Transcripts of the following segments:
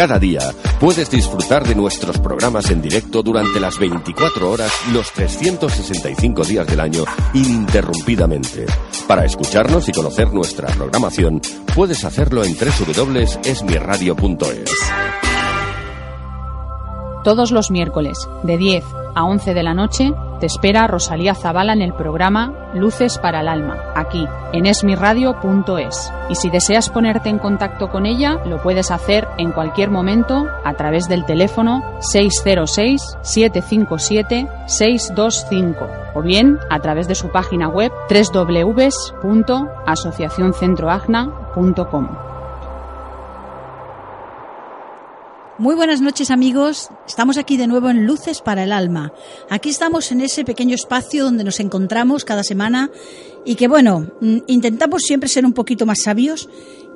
Cada día puedes disfrutar de nuestros programas en directo durante las 24 horas, los 365 días del año, ininterrumpidamente. Para escucharnos y conocer nuestra programación, puedes hacerlo en www.esmiradio.es. Todos los miércoles, de 10 a 11 de la noche, te espera Rosalía Zavala en el programa Luces para el Alma, aquí, en esmiradio.es. Y si deseas ponerte en contacto con ella, lo puedes hacer en cualquier momento a través del teléfono 606-757-625 o bien a través de su página web www.asociacioncentroagna.com. Muy buenas noches amigos, estamos aquí de nuevo en Luces para el Alma. Aquí estamos en ese pequeño espacio donde nos encontramos cada semana y que bueno, mm, intentamos siempre ser un poquito más sabios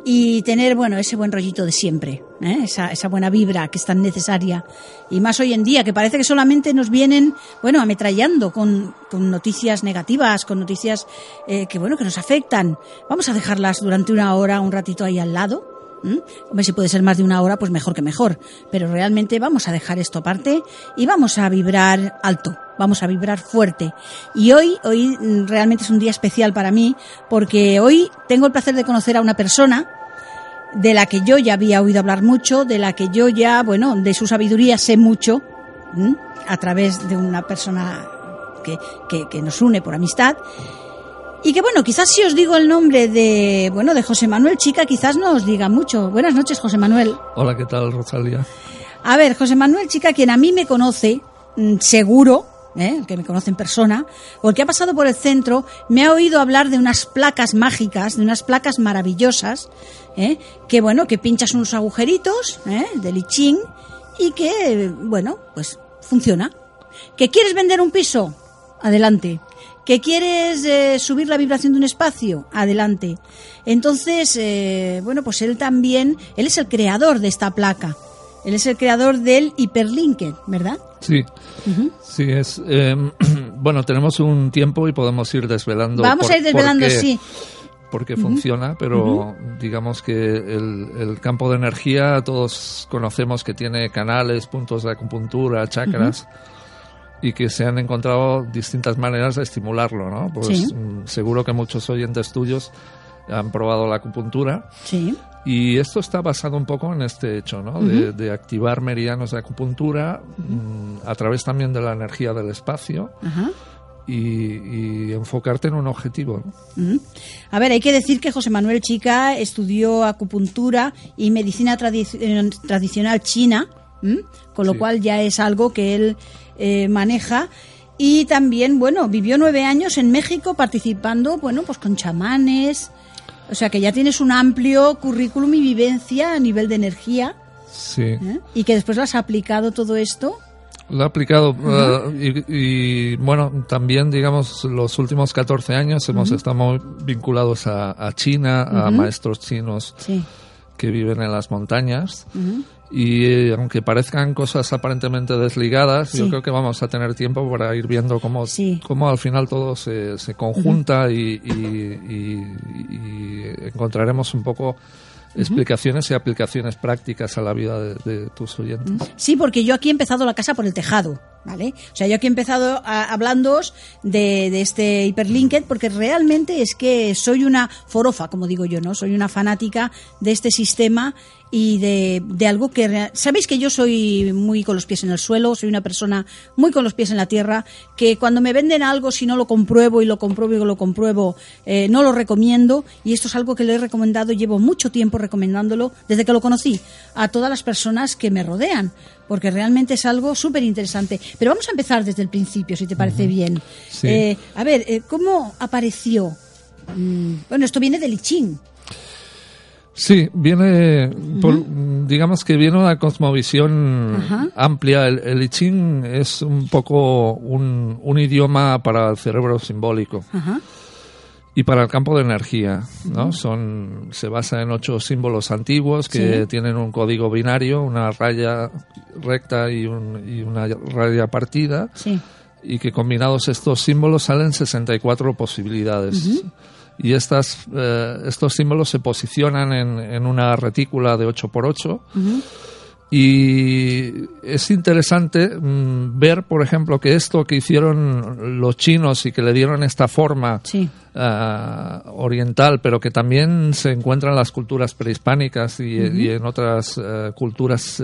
y tener bueno ese buen rollito de siempre, ¿eh? esa, esa buena vibra que es tan necesaria y más hoy en día que parece que solamente nos vienen bueno ametrallando con, noticias negativas, con noticias eh, que bueno que nos afectan. Vamos a dejarlas durante una hora, un ratito ahí al lado ¿Mm? Hombre, si puede ser más de una hora, pues mejor que mejor. Pero realmente vamos a dejar esto aparte y vamos a vibrar alto, vamos a vibrar fuerte. Y hoy, hoy mm, realmente es un día especial para mí porque hoy tengo el placer de conocer a una persona de la que yo ya había oído hablar mucho, de la que yo ya, bueno, de su sabiduría sé mucho, a través de una persona que, que nos une por amistad. Y que bueno, quizás si os digo el nombre de, bueno, de José Manuel Chica, quizás no os diga mucho. Buenas noches, José Manuel. Hola, ¿qué tal, Rosalía? A ver, José Manuel Chica, quien a mí me conoce, mm, seguro, ¿eh? el que me conoce en persona, o el que ha pasado por el centro, me ha oído hablar de unas placas mágicas, de unas placas maravillosas, ¿eh? que bueno, que pinchas unos agujeritos ¿eh? de lichín y que, bueno, pues funciona. ¿Que quieres vender un piso? Adelante. ¿Que quieres eh, subir la vibración de un espacio? Adelante. Entonces, eh, bueno, pues él también, él es el creador de esta placa. Él es el creador del Hyperlinked, ¿verdad? Sí, sí, es. eh, bueno, tenemos un tiempo y podemos ir desvelando. Vamos por- a ir desvelando, sí. por qué funciona, pero digamos que el, el campo de energía todos conocemos que tiene canales, puntos de acupuntura, chakras. Y que se han encontrado distintas maneras de estimularlo, ¿no? Pues Sí. mm, seguro que muchos oyentes tuyos han probado la acupuntura Sí. Y esto está basado un poco en este hecho, ¿no? de, de activar meridianos de acupuntura mm, a través también de la energía del espacio y, y enfocarte en un objetivo. A ver, hay que decir que José Manuel Chica estudió acupuntura y medicina eh, tradicional china. Con lo Sí. cual ya es algo que él eh, maneja. Y también, bueno, vivió nueve años en México participando, bueno, pues con chamanes. O sea que ya tienes un amplio currículum y vivencia a nivel de energía. Sí. ¿eh? Y que después lo has aplicado todo esto. Lo he aplicado eh, y, y, bueno, también digamos los últimos 14 años hemos estado vinculados a, a China, a maestros chinos Sí. que viven en las montañas. Y eh, aunque parezcan cosas aparentemente desligadas, Sí. yo creo que vamos a tener tiempo para ir viendo cómo, Sí. cómo al final todo se, se conjunta y, y- y- y encontraremos un poco explicaciones y aplicaciones prácticas a la vida de, de tus oyentes. Sí, porque yo aquí he empezado la casa por el tejado, ¿vale? O sea, yo aquí he empezado a, hablándoos de, de este hiperlinked porque realmente es que soy una forofa, como digo yo, ¿no? Soy una fanática de este sistema y de, de algo que... Sabéis que yo soy muy con los pies en el suelo, soy una persona muy con los pies en la tierra, que cuando me venden algo, si no lo compruebo y lo compruebo y lo compruebo, eh, no lo recomiendo y esto es algo que le he recomendado, llevo mucho tiempo recomendándolo desde que lo conocí a todas las personas que me rodean, porque realmente es algo súper interesante. Pero vamos a empezar desde el principio, si te parece bien. Sí. Eh, a ver, eh, ¿cómo apareció? Mm, bueno, esto viene del I Ching. Sí, viene, digamos que viene una cosmovisión amplia. El, I Ching es un poco un, idioma para el cerebro simbólico. Y para el campo de energía, ¿no? Son, se basa en ocho símbolos antiguos que tienen un código binario, una raya recta y, una raya partida. Y que combinados estos símbolos salen 64 posibilidades. Y estas, eh, estos símbolos se posicionan en, en, una retícula de 8x8 y es interesante mm, ver, por ejemplo, que esto que hicieron los chinos y que le dieron esta forma eh, oriental, pero que también se encuentra en las culturas prehispánicas y, en otras eh, culturas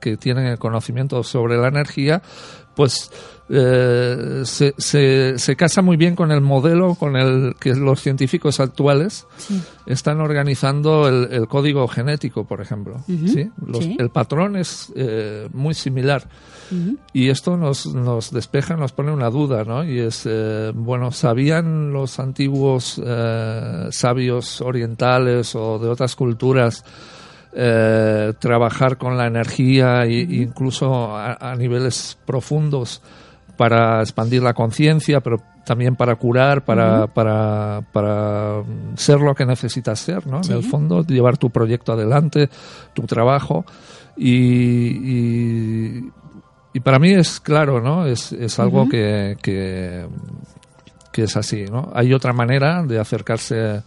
que tienen el conocimiento sobre la energía, pues eh, se, se, casa muy bien con el modelo con el que los científicos actuales están organizando el, código genético, por ejemplo. ¿sí? El patrón es eh, muy similar. Y esto nos, nos despeja, nos pone una duda, ¿no? Y es, eh, bueno, ¿sabían los antiguos sabios orientales o de otras culturas trabajar con la energía e incluso a niveles profundos? para expandir la conciencia, pero también para curar, para, para, para ser lo que necesitas ser, ¿no? En el fondo, llevar tu proyecto adelante, tu trabajo. Y, y, para mí es claro, ¿no? Es, es algo que, que, que, es así, ¿no? Hay otra manera de acercarse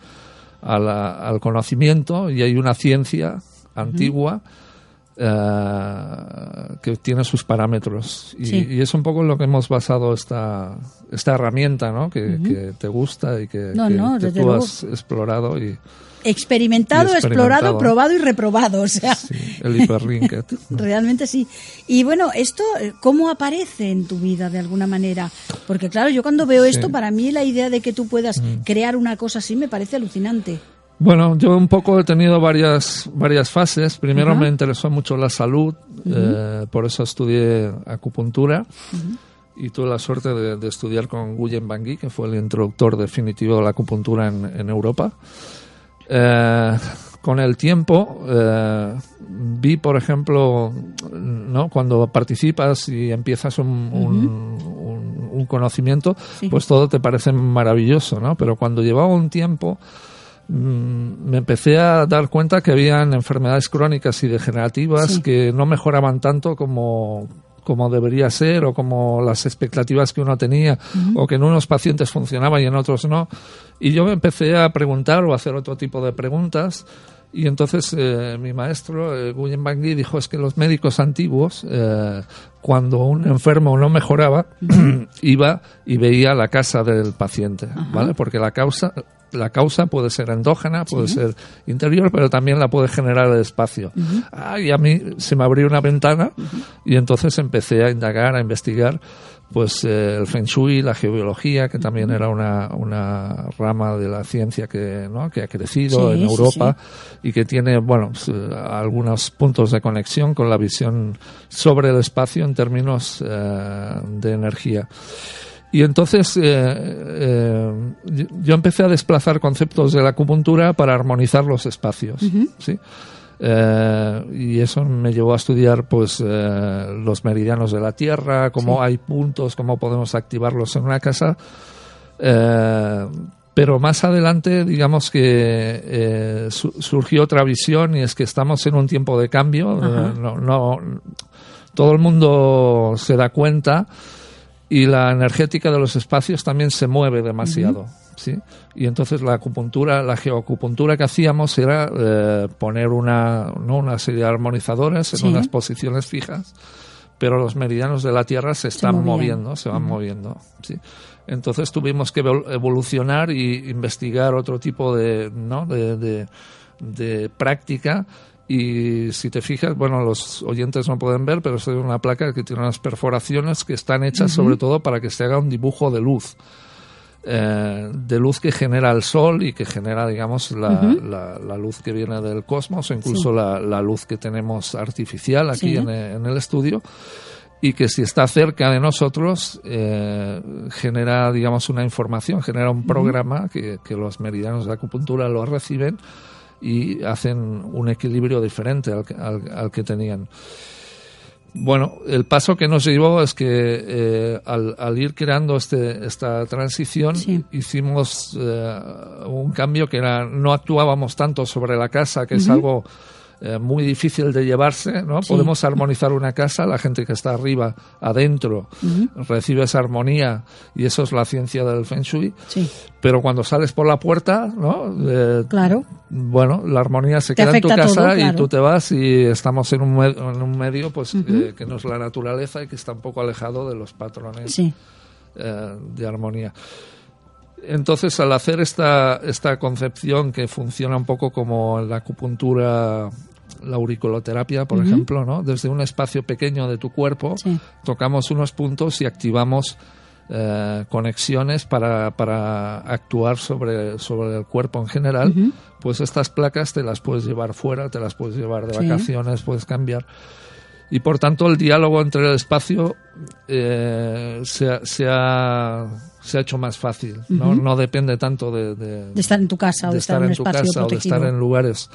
al conocimiento y hay una ciencia antigua eh, que tiene sus parámetros. Y, es un poco lo que hemos basado esta, esta herramienta, ¿no? Que, te gusta y que, tú has explorado y... Experimentado, explorado, probado y reprobado, o sea. el hiperlinked. Realmente sí. Y bueno, esto, ¿cómo aparece en tu vida de alguna manera? Porque claro, yo cuando veo esto, para mí la idea de que tú puedas mm. crear una cosa así me parece alucinante. Bueno, yo un poco he tenido varias, varias fases. Primero me interesó mucho la salud, eh, por eso estudié acupuntura y tuve la suerte de, estudiar con Guyen Bangui, que fue el introductor definitivo de la acupuntura en, Europa. Eh, con el tiempo eh, vi, por ejemplo, ¿no? cuando participas y empiezas un, un, conocimiento, pues todo te parece maravilloso, ¿no? Pero cuando llevaba un tiempo me empecé a dar cuenta que habían enfermedades crónicas y degenerativas que no mejoraban tanto como, como debería ser o como las expectativas que uno tenía o que en unos pacientes funcionaba y en otros no. Y yo me empecé a preguntar o a hacer otro tipo de preguntas y entonces eh, mi maestro, eh, Guyen Bangui, dijo es que los médicos antiguos, eh, cuando un enfermo no mejoraba, iba y veía la casa del paciente, ¿vale? Porque la causa, la causa puede ser endógena, puede ser interior, pero también la puede generar el espacio. y a mí se me abrió una ventana y entonces empecé a indagar, a investigar pues eh, el Feng Shui, la geobiología, que también era una, una rama de la ciencia que, ¿no? que ha crecido en Europa y que tiene, bueno, pues, eh, algunos puntos de conexión con la visión sobre el espacio en términos eh, de energía. Y entonces eh, eh, yo empecé a desplazar conceptos de la acupuntura para armonizar los espacios. ¿sí? Eh, y eso me llevó a estudiar pues los meridianos de la Tierra, cómo hay puntos, cómo podemos activarlos en una casa. pero más adelante, digamos que surgió otra visión y es que estamos en un tiempo de cambio. no, no, todo el mundo se da cuenta y la energética de los espacios también se mueve demasiado. ¿Sí? Y entonces la acupuntura, la geoacupuntura que hacíamos era eh, poner una, ¿no? una serie de armonizadores en unas posiciones fijas, pero los meridianos de la Tierra se están moviendo, se van moviendo. ¿sí? Entonces tuvimos que evolucionar y investigar otro tipo de, ¿no? de, de, de práctica y si te fijas, bueno, los oyentes no pueden ver, pero es una placa que tiene unas perforaciones que están hechas sobre todo para que se haga un dibujo de luz. Eh, de luz que genera el sol y que genera, digamos, la, la, luz que viene del cosmos o incluso la, la, luz que tenemos artificial aquí en, en, el estudio y que si está cerca de nosotros eh, genera, digamos, una información, genera un programa que, que los meridianos de acupuntura lo reciben y hacen un equilibrio diferente al, que tenían. Bueno, el paso que nos llevó es que eh, al, ir creando este, esta transición hicimos eh, un cambio que era no actuábamos tanto sobre la casa, que es algo eh, muy difícil de llevarse, ¿no? Podemos armonizar una casa, la gente que está arriba, adentro, recibe esa armonía y eso es la ciencia del Feng Shui. Pero cuando sales por la puerta, ¿no? Eh, claro. Bueno, la armonía se queda en tu casa y tú te vas y estamos en un, en un medio pues eh, que no es la naturaleza y que está un poco alejado de los patrones de armonía. Entonces, al hacer esta, esta concepción que funciona un poco como la acupuntura la auriculoterapia, por ejemplo, ¿no? Desde un espacio pequeño de tu cuerpo, tocamos unos puntos y activamos eh, conexiones para, para actuar sobre, sobre el cuerpo en general. Pues estas placas te las puedes llevar fuera, te las puedes llevar de vacaciones, puedes cambiar. Y por tanto el diálogo entre el espacio eh, se, ha, se, ha, hecho más fácil. ¿no? no depende tanto de, de, estar en tu casa o de, estar, en, tu casa o de estar en lugares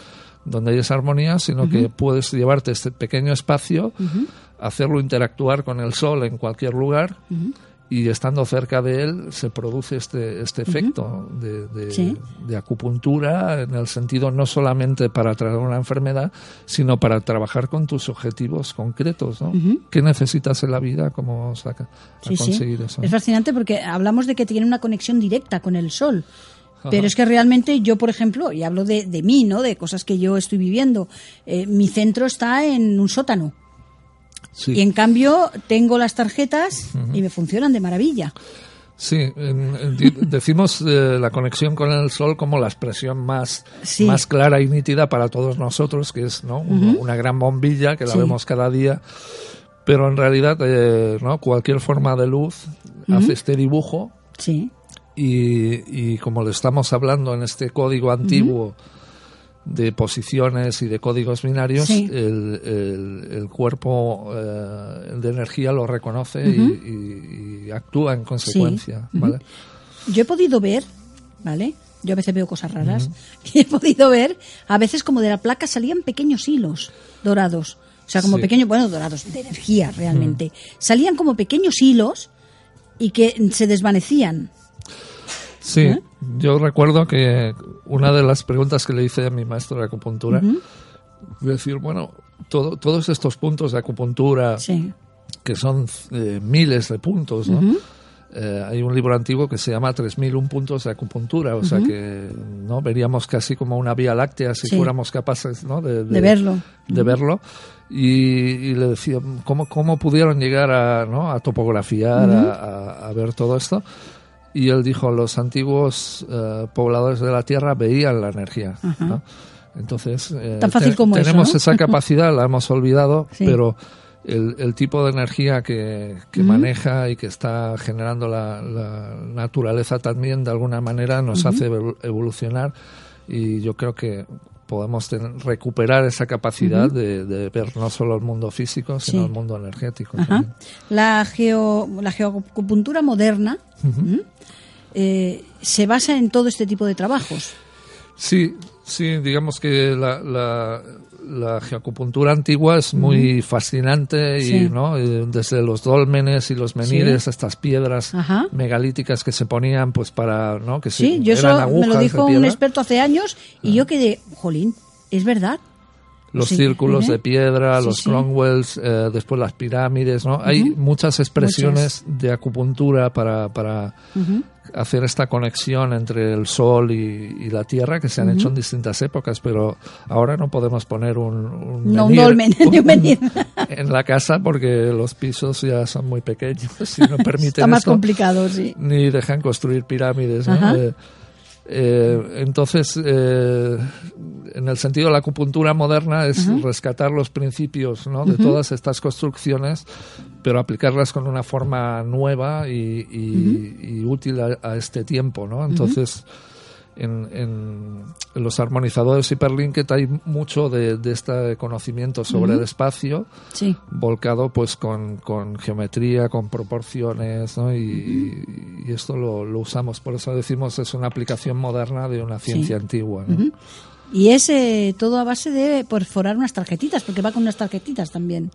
donde hay esa armonía, sino que puedes llevarte este pequeño espacio, hacerlo interactuar con el sol en cualquier lugar y estando cerca de él se produce este, este efecto de, de, acupuntura en el sentido no solamente para tratar una enfermedad, sino para trabajar con tus objetivos concretos. ¿no? ¿Qué necesitas en la vida? ¿Cómo saca, a conseguir eso? Es fascinante porque hablamos de que tiene una conexión directa con el sol. Pero es que realmente yo, por ejemplo, y hablo de, de mí, ¿no? De cosas que yo estoy viviendo. Eh, mi centro está en un sótano. Y en cambio tengo las tarjetas y me funcionan de maravilla. Sí, decimos eh, la conexión con el sol como la expresión más, más clara y nítida para todos nosotros, que es ¿no? una gran bombilla que la vemos cada día, pero en realidad eh, ¿no? cualquier forma de luz hace este dibujo. Sí. Y, y, como le estamos hablando en este código antiguo, de posiciones y de códigos binarios, el, el, cuerpo eh, de energía lo reconoce y, actúa en consecuencia. ¿vale? Yo he podido ver, ¿vale? Yo a veces veo cosas raras, y he podido ver, a veces como de la placa salían pequeños hilos dorados. O sea, como pequeños, bueno, dorados, de energía realmente. Salían como pequeños hilos y que se desvanecían. Sí, ¿Eh? yo recuerdo que una de las preguntas que le hice a mi maestro de acupuntura, decir, bueno, todos estos puntos de acupuntura, que son eh, miles de puntos, ¿no? Eh, hay un libro antiguo que se llama 3001 puntos de acupuntura, o sea que no veríamos casi como una vía láctea si fuéramos capaces ¿no? de, verlo. De verlo. Y, le decía, ¿cómo, ¿cómo pudieron llegar a, ¿no? a topografiar, a, ver todo esto? Y él dijo, los antiguos eh, pobladores de la Tierra veían la energía. Entonces, eh, tenemos esa capacidad, la hemos olvidado, pero el, tipo de energía que, maneja y que está generando la, naturaleza también, de alguna manera, nos hace evolucionar y yo creo que podemos recuperar esa capacidad de, ver no solo el mundo físico, sino el mundo energético. La, geo, la geoacupuntura moderna eh, se basa en todo este tipo de trabajos. Sí, sí, digamos que la, la, geoacupuntura antigua es muy fascinante y ¿no? Desde los dólmenes y los menires, estas piedras megalíticas que se ponían pues para ¿no? que sí, yo eso me lo dijo un experto hace años y yo quedé, jolín, es verdad los círculos de piedra, los Cromwells, eh, después las pirámides, ¿no? Hay muchas expresiones de acupuntura para, para hacer esta conexión entre el sol y, la tierra que se han hecho en distintas épocas, pero ahora no podemos poner un, un, no, dolmen, en la casa porque los pisos ya son muy pequeños y no permiten Está más complicado, sí. Ni dejan construir pirámides, ¿no? Eh, eh, entonces, eh, en el sentido de la acupuntura moderna es rescatar los principios ¿no? de todas estas construcciones, pero aplicarlas con una forma nueva y, útil a, este tiempo. ¿no? Entonces, en, en, los armonizadores hiperlinked hay mucho de, este conocimiento sobre el espacio volcado pues con, geometría, con proporciones y, esto lo, usamos. Por eso decimos es una aplicación moderna de una ciencia antigua. Y es eh, todo a base de perforar unas tarjetitas, porque va con unas tarjetitas también.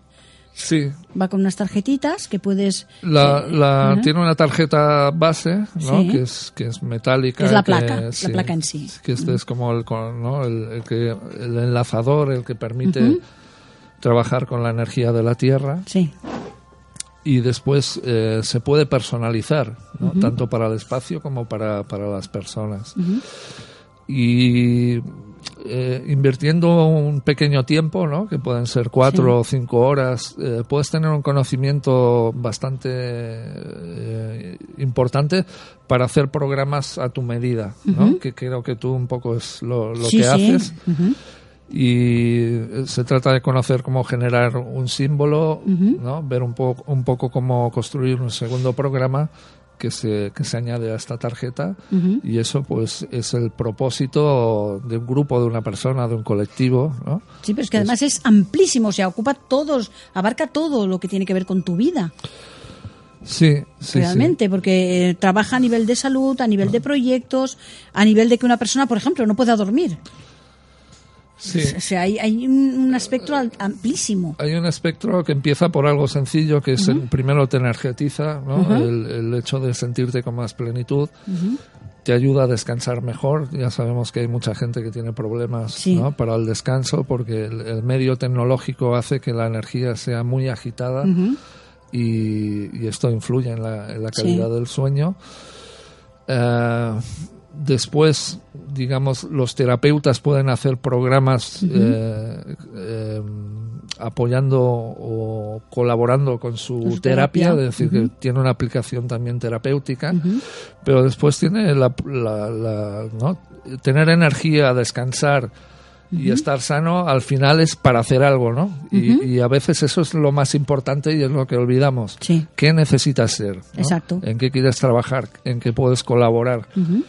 Sí. Va con unas tarjetitas que puedes... La, eh, la- ajá. Tiene una tarjeta base, ¿no? Sí. Que es que es metálica. Es la que- placa, la placa en sí. Que este es como el, ¿no? el, el que, el enlazador, el que permite trabajar con la energía de la Tierra. Sí, y después eh, se puede personalizar, ¿no? tanto para el espacio como para, para las personas. Y eh, invirtiendo un pequeño tiempo, ¿no? que pueden ser cuatro o cinco horas, eh, puedes tener un conocimiento bastante eh, importante para hacer programas a tu medida, ¿no? que creo que tú un poco es lo, lo Sí, que sí. haces y eh, se trata de conocer cómo generar un símbolo, ¿no? ver un, poco un poco cómo construir un segundo programa que se, que se añade a esta tarjeta y eso pues es el propósito de un grupo, de una persona, de un colectivo. ¿no? Sí, pero es que además es amplísimo, o sea, ocupa todos, abarca todo lo que tiene que ver con tu vida, Sí, sí, sí. realmente, porque eh, trabaja a nivel de salud, a nivel de proyectos, a nivel de que una persona, por ejemplo, no pueda dormir. Sí. O sea, hay, hay un, al- amplísimo. Hay un espectro que empieza por algo sencillo, que es el- primero te energetiza, ¿no? el, el hecho de sentirte con más plenitud, te ayuda a descansar mejor. Ya sabemos que hay mucha gente que tiene problemas Sí. ¿no? para el descanso porque el, el medio tecnológico hace que la energía sea muy agitada y, y esto influye en la, en la Sí. calidad del sueño. Eh, después, digamos, los terapeutas pueden hacer programas eh, eh, apoyando o colaborando con su, terapia, terapia. es decir, que tiene una aplicación también terapéutica, pero después tiene la, la- la- ¿no? tener energía, descansar y estar sano, al final es para hacer algo, ¿no? Y, y a veces eso es lo más importante y es lo que olvidamos. Sí. ¿Qué necesitas ser? ¿no? Exacto. ¿En qué quieres trabajar? ¿En qué puedes colaborar? ¿Cómo,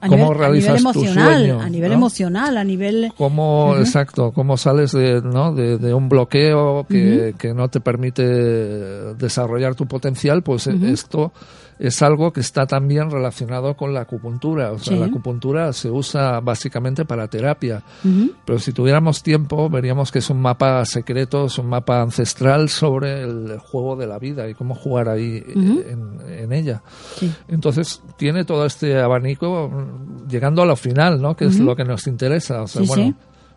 A cómo nivel, realizas tu sueño? a nivel ¿no? emocional, a nivel... ¿Cómo, exacto, cómo sales de, ¿no? de, de un bloqueo que, que no te permite desarrollar tu potencial? Pues eh, esto es algo que está también relacionado con la acupuntura. O sea, Sí. la acupuntura se usa básicamente para terapia. Pero si tuviéramos tiempo, veríamos que es un mapa secreto, es un mapa ancestral sobre el juego de la vida y cómo jugar ahí eh, en, en ella. Sí. Entonces, tiene todo este abanico llegando a lo final, ¿no? Que es lo que nos interesa. O sea, Sí, bueno,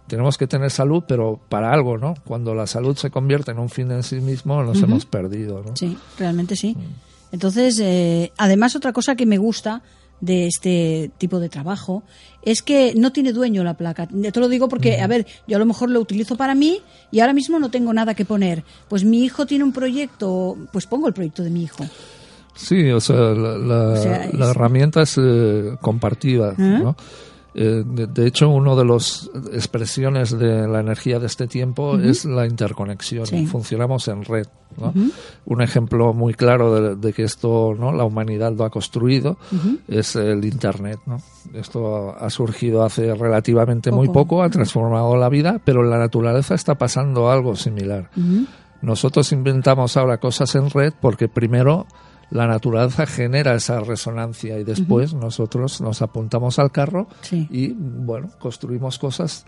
tenemos que tener salud, pero para algo, ¿no? Cuando la salud se convierte en un fin en sí mismo, nos hemos perdido, ¿no? Sí, realmente sí. Mm. Entonces, eh, además otra cosa que me gusta de este tipo de trabajo es que no tiene dueño la placa. Te lo digo porque, a ver, yo a lo mejor lo utilizo para mí y ahora mismo no tengo nada que poner. Pues mi hijo tiene un proyecto, pues pongo el proyecto de mi hijo. Sí, o sea, la, la- sea, es- la herramienta es eh, compartida, ¿no? Eh, de, de hecho, uno de las expresiones de la energía de este tiempo es la interconexión. Sí. Funcionamos en red. ¿no? Un ejemplo muy claro de, de que esto, ¿no? la humanidad lo ha construido, es el Internet. ¿no? Esto ha, surgido hace relativamente muy Poco. poco, ha transformado la vida, pero en la naturaleza está pasando algo similar. Nosotros inventamos ahora cosas en red porque primero la naturaleza genera esa resonancia y después nosotros nos apuntamos al carro Sí. y bueno, construimos cosas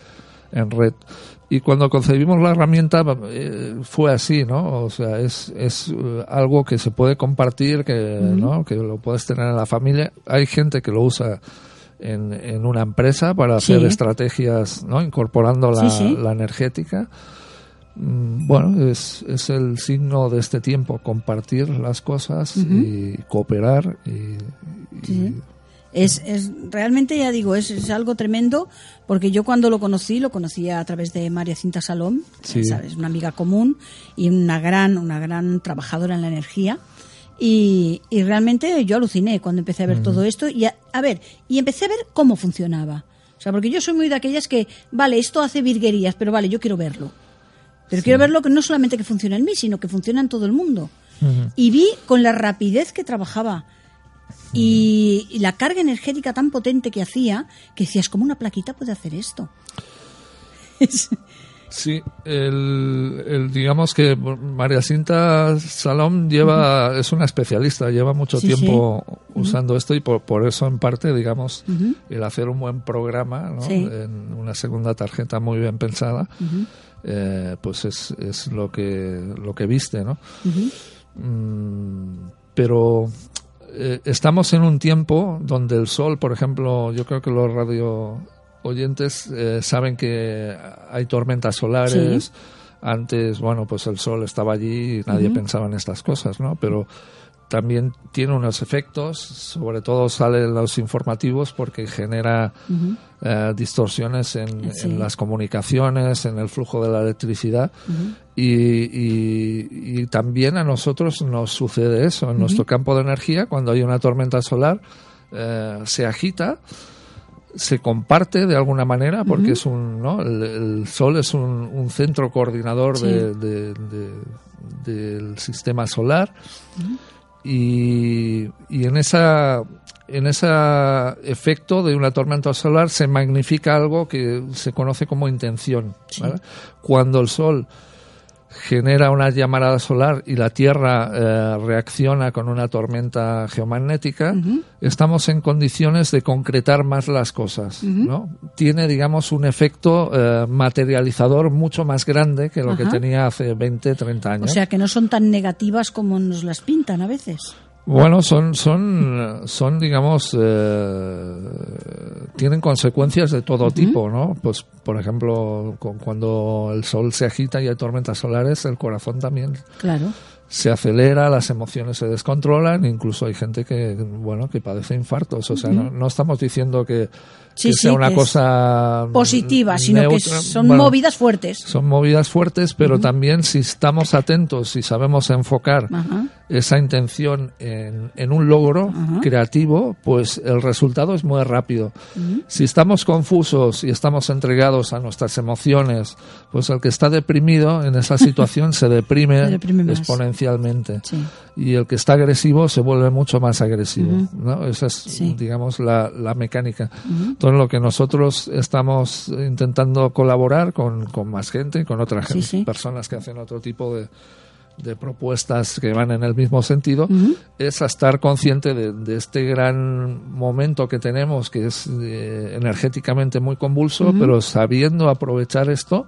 en red. Y cuando concebimos la herramienta eh, fue así, ¿no? O sea, es, es eh, algo que se puede compartir, que, ¿no? que lo puedes tener en la familia. Hay gente que lo usa en, en una empresa para hacer Sí. estrategias, ¿no? Incorporando la, Sí, sí. la energética. Mm, Bueno, es, es el signo de este tiempo, compartir las cosas y cooperar y. Es, es realmente, ya digo, es, es algo tremendo porque yo cuando lo conocí, lo conocía a través de María Cinta Salón, Sí. ¿sabes? Una amiga común y una gran, una gran trabajadora en la energía. Y, y realmente yo aluciné cuando empecé a ver todo esto y a, a ver, y empecé a ver cómo funcionaba. O sea, porque yo soy muy de aquellas que, vale, esto hace virguerías, pero vale, yo quiero verlo. Pero quiero verlo que no solamente que funciona en mí, sino que funciona en todo el mundo. Y vi con la rapidez que trabajaba y, y la carga energética tan potente que hacía, que decías, ¿cómo una plaquita puede hacer esto? Sí, el, digamos que María Cinta Salom lleva, es una especialista, lleva mucho tiempo usando esto y por, por, eso en parte, digamos, el hacer un buen programa, ¿no? en una segunda tarjeta muy bien pensada, eh, pues es, es, lo que lo que viste, ¿no? Mm, pero eh, estamos en un tiempo donde el sol, por ejemplo, yo creo que los radio oyentes eh, saben que hay tormentas solares. Antes, bueno, pues el sol estaba allí y nadie pensaba en estas cosas, ¿no? Pero también tiene unos efectos, sobre todo salen los informativos porque genera eh, distorsiones en, las comunicaciones, en el flujo de la electricidad. Y, y, también a nosotros nos sucede eso. En nuestro campo de energía, cuando hay una tormenta solar, eh, se agita se comparte de alguna manera porque es un ¿no? el, sol es un, centro coordinador de, del sistema solar. Y, y, en esa en ese efecto de una tormenta solar se magnifica algo que se conoce como intención cuando el sol genera una llamarada solar y la Tierra eh, reacciona con una tormenta geomagnética, estamos en condiciones de concretar más las cosas. ¿no? Tiene, digamos, un efecto eh, materializador mucho más grande que lo que tenía hace 20, 30 años. O sea, que no son tan negativas como nos las pintan a veces. Bueno, son, son, son digamos, eh, tienen consecuencias de todo tipo, ¿no? Pues, por ejemplo, cuando el sol se agita y hay tormentas solares, el corazón también. Claro se acelera, las emociones se descontrolan, incluso hay gente que, bueno, que padece infartos. O sea, no, estamos diciendo que, sea una cosa positiva, sino que son movidas fuertes. Son movidas fuertes, pero también si estamos atentos y sabemos enfocar esa intención en, en un logro creativo, pues el resultado es muy rápido. Si estamos confusos y estamos entregados a nuestras emociones, pues el que está deprimido en esa situación se deprime, exponencialmente. Y el que está agresivo se vuelve mucho más agresivo. ¿no? Esa es, digamos, la, la mecánica. Entonces, lo que nosotros estamos intentando colaborar con, con más gente, con otras personas que hacen otro tipo de, de propuestas que van en el mismo sentido, es estar consciente de, este gran momento que tenemos, que es eh, energéticamente muy convulso, pero sabiendo aprovechar esto,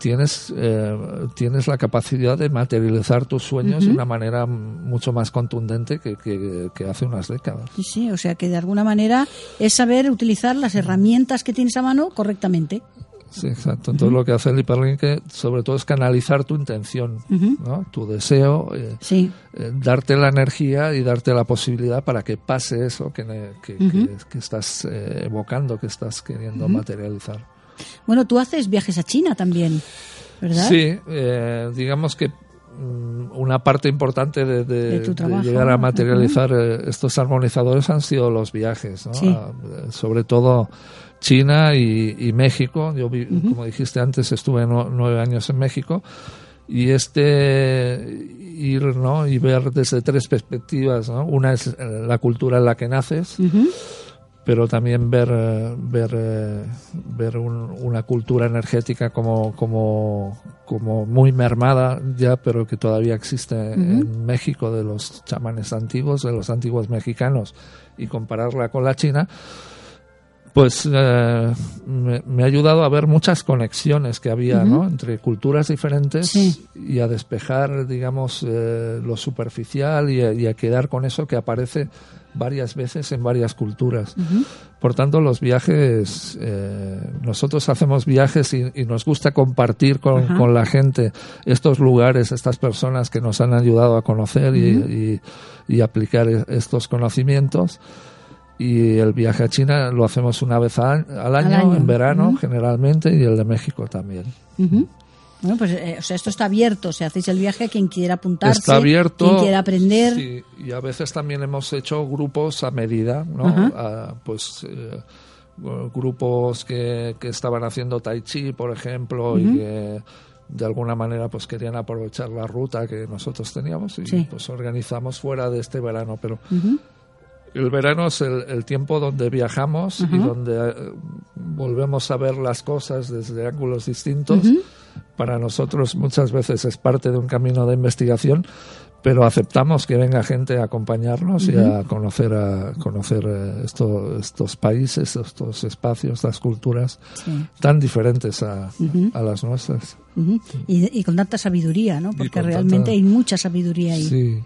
tienes, eh, tienes la capacidad de materializar tus sueños de una manera mucho más contundente que, que, hace unas décadas. Sí, sí, o sea que de alguna manera es saber utilizar las herramientas que tienes a mano correctamente. Sí, exacto. Entonces lo que hace el hiperlink sobre todo es canalizar tu intención, ¿no? tu deseo, eh, eh, darte la energía y darte la posibilidad para que pase eso que, que, estás evocando, que estás queriendo materializar. Bueno, tú haces viajes a China también, ¿verdad? Sí, digamos que mm, una parte importante de, llegar a materializar estos armonizadores han sido los viajes, ¿no? Ah, sobre todo China y, México. Yo, como dijiste antes, estuve nueve años en México y este ir ¿no? y ver desde tres perspectivas. ¿no? Una es eh, la cultura en la que naces, pero también ver, eh, ver, eh, ver una cultura energética como, como, como muy mermada ya, pero que todavía existe en México de los chamanes antiguos, de los antiguos mexicanos, y compararla con la China pues eh, me, ha ayudado a ver muchas conexiones que había ¿no? entre culturas diferentes y a despejar, digamos, eh, lo superficial y a, quedar con eso que aparece varias veces en varias culturas. Por tanto, los viajes, eh, nosotros hacemos viajes y, nos gusta compartir con, con, la gente estos lugares, estas personas que nos han ayudado a conocer y, y aplicar e, estos conocimientos y el viaje a China lo hacemos una vez al, año, en verano generalmente, y el de México también. Bueno, pues eh, o sea, esto está abierto, o sea, hacéis el viaje a quien quiera apuntarse, está abierto, quien quiera aprender. Sí, y a veces también hemos hecho grupos a medida, ¿no? pues eh, grupos que, que, estaban haciendo tai chi, por ejemplo, y que de alguna manera pues querían aprovechar la ruta que nosotros teníamos y pues organizamos fuera de este verano, pero el verano es el, tiempo donde viajamos y donde eh, volvemos a ver las cosas desde ángulos distintos para nosotros muchas veces es parte de un camino de investigación, pero aceptamos que venga gente a acompañarnos y a conocer a conocer eh, estos países, estos espacios, estas culturas tan diferentes a, a las nuestras. y, con tanta sabiduría, ¿no? Porque realmente hay mucha sabiduría ahí. Sí.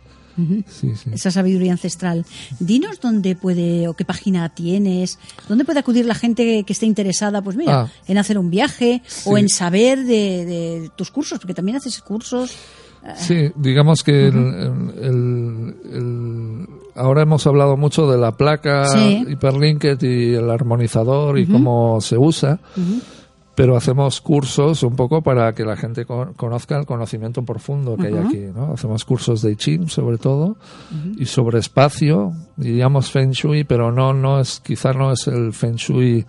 Esa sabiduría ancestral. Dinos dónde puede o qué página tienes, dónde puede acudir la gente que esté interesada, pues mira, ah. en hacer un viaje o en saber de, de, tus cursos, porque también haces cursos. Sí, digamos que ahora hemos hablado mucho de la placa Hyperlinked y el armonizador y cómo se usa, pero hacemos cursos un poco para que la gente conozca el conocimiento profundo que hay aquí. ¿no? Hacemos cursos de I Ching sobre todo y sobre espacio, diríamos Feng Shui, pero no, no es, quizá no es el Feng Shui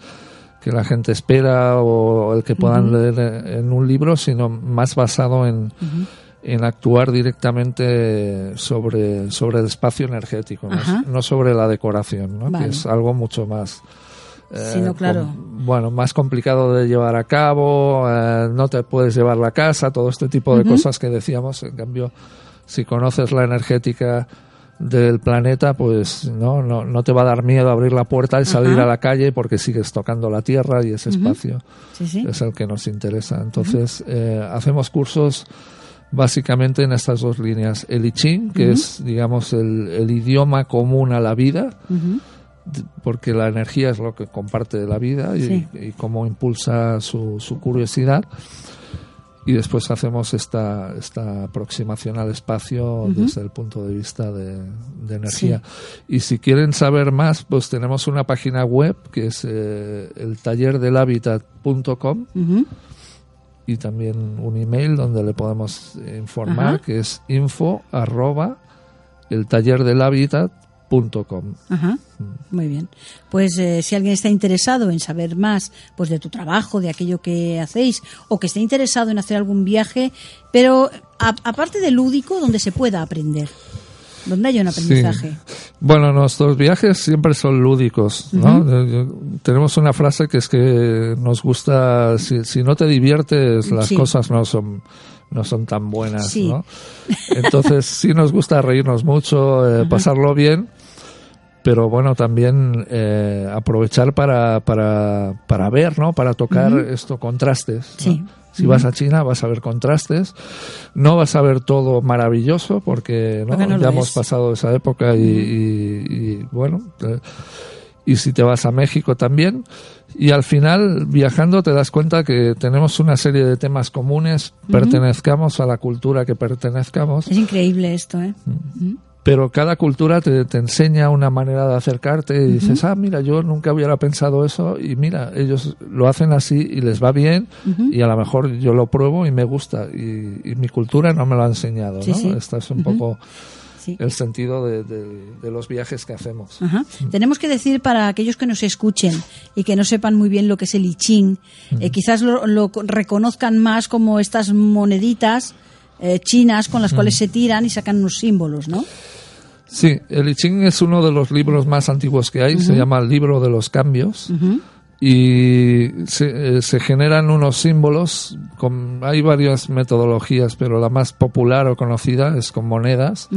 que la gente espera o el que puedan leer en un libro, sino más basado en en actuar directamente sobre, sobre el espacio energético, no, sobre la decoración, ¿no? que es algo mucho más... Eh, claro. bueno, más complicado de llevar a cabo, eh, no te puedes llevar la casa, todo este tipo de cosas que decíamos. En cambio, si conoces la energética del planeta, pues no, no, no te va a dar miedo abrir la puerta y salir a la calle porque sigues tocando la tierra y ese espacio es el que nos interesa. Entonces, eh, hacemos cursos básicamente en estas dos líneas. El I Ching, que es, digamos, el, idioma común a la vida, porque la energía es lo que comparte de la vida y, cómo impulsa su, curiosidad. Y después hacemos esta, esta aproximación al espacio desde el punto de vista de, energía. Y si quieren saber más, pues tenemos una página web que es eh, el tallerdelhabitat.com y también un email donde le podemos informar que es info arroba el taller del hábitat Ajá. Muy bien. Pues eh, si alguien está interesado en saber más pues de tu trabajo, de aquello que hacéis, o que esté interesado en hacer algún viaje, pero aparte de lúdico, donde se pueda aprender donde hay un aprendizaje. Bueno, nuestros viajes siempre son lúdicos. Tenemos una frase que es que nos gusta, si, no te diviertes, las cosas no son no son tan buenas. Entonces sí nos gusta reírnos mucho, eh, pasarlo bien, pero bueno, también eh, aprovechar para, para, para ver, ¿no? Para tocar esto, contrastes. Sí. Si vas a China vas a ver contrastes, no vas a ver todo maravilloso porque ya hemos pasado esa época y, bueno, y si te vas a México también. Y al final, viajando, te das cuenta que tenemos una serie de temas comunes, pertenezcamos a la cultura que pertenezcamos. Es increíble esto, ¿eh? Pero cada cultura te, te, enseña una manera de acercarte y dices, ah, mira, yo nunca hubiera pensado eso y mira, ellos lo hacen así y les va bien y a lo mejor yo lo pruebo y me gusta y, mi cultura no me lo ha enseñado, ¿no? Este es un poco el sentido de, de, los viajes que hacemos. Tenemos que decir para aquellos que nos escuchen y que no sepan muy bien lo que es el I Ching, eh, quizás lo, lo reconozcan más como estas moneditas eh, chinas con las cuales se tiran y sacan unos símbolos, ¿no? Sí, el I Ching es uno de los libros más antiguos que hay, se llama el libro de los cambios. Y se, eh, se, generan unos símbolos, con, hay varias metodologías, pero la más popular o conocida es con monedas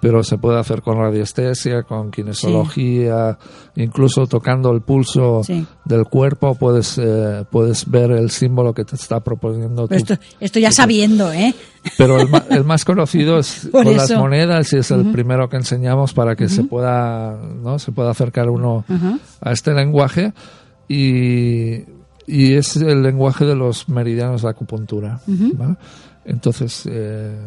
pero se puede hacer con radiestesia, con kinesiología, incluso tocando el pulso del cuerpo puedes eh, puedes ver el símbolo que te está proponiendo. Esto, esto, ya sabiendo, ¿eh? Pero el, más conocido es con las monedas y es el primero que enseñamos para que se pueda no se pueda acercar uno a este lenguaje y y es el lenguaje de los meridianos de acupuntura. Entonces eh,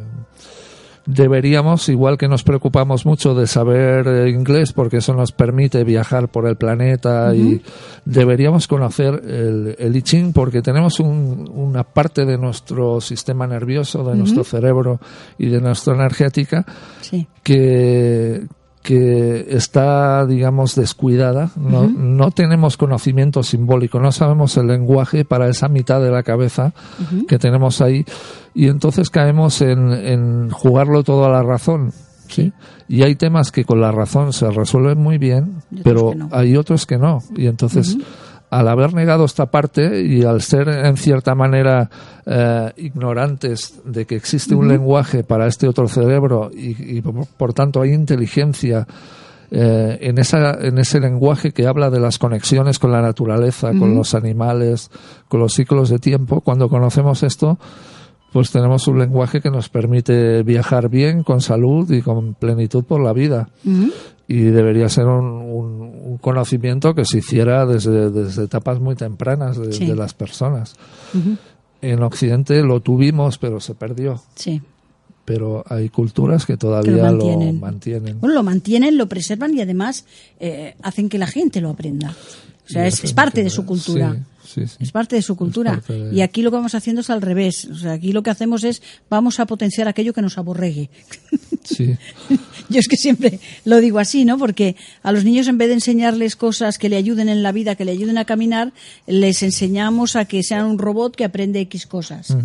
deberíamos, igual que nos preocupamos mucho de saber eh, inglés porque eso nos permite viajar por el planeta y deberíamos conocer el, el I Ching porque tenemos una parte de nuestro sistema nervioso, de nuestro cerebro y de nuestra energética que, que está, digamos, descuidada. No, no tenemos conocimiento simbólico, no sabemos el lenguaje para esa mitad de la cabeza que tenemos ahí. Y entonces caemos en, en jugarlo todo a la razón. ¿sí? Y hay temas que con la razón se resuelven muy bien, pero hay otros que no. Y entonces al haber negado esta parte y al ser en cierta manera eh, ignorantes de que existe un lenguaje para este otro cerebro y, por, tanto hay inteligencia eh, en, esa, en ese lenguaje que habla de las conexiones con la naturaleza, con los animales, con los ciclos de tiempo, cuando conocemos esto, pues tenemos un lenguaje que nos permite viajar bien, con salud y con plenitud por la vida. Y debería ser un, conocimiento que se hiciera desde, etapas muy tempranas de, las personas. En Occidente lo tuvimos, pero se perdió. Sí. Pero hay culturas que todavía lo mantienen. Bueno, lo mantienen, lo preservan y además eh, hacen que la gente lo aprenda. O sea, es, parte de su cultura. Es parte de su cultura. Y aquí lo que vamos haciendo es al revés. O sea, aquí lo que hacemos es vamos a potenciar aquello que nos aborregue. Sí. Yo es que siempre lo digo así, ¿no? Porque a los niños en vez de enseñarles cosas que le ayuden en la vida, que le ayuden a caminar, les enseñamos a que sean un robot que aprende X cosas.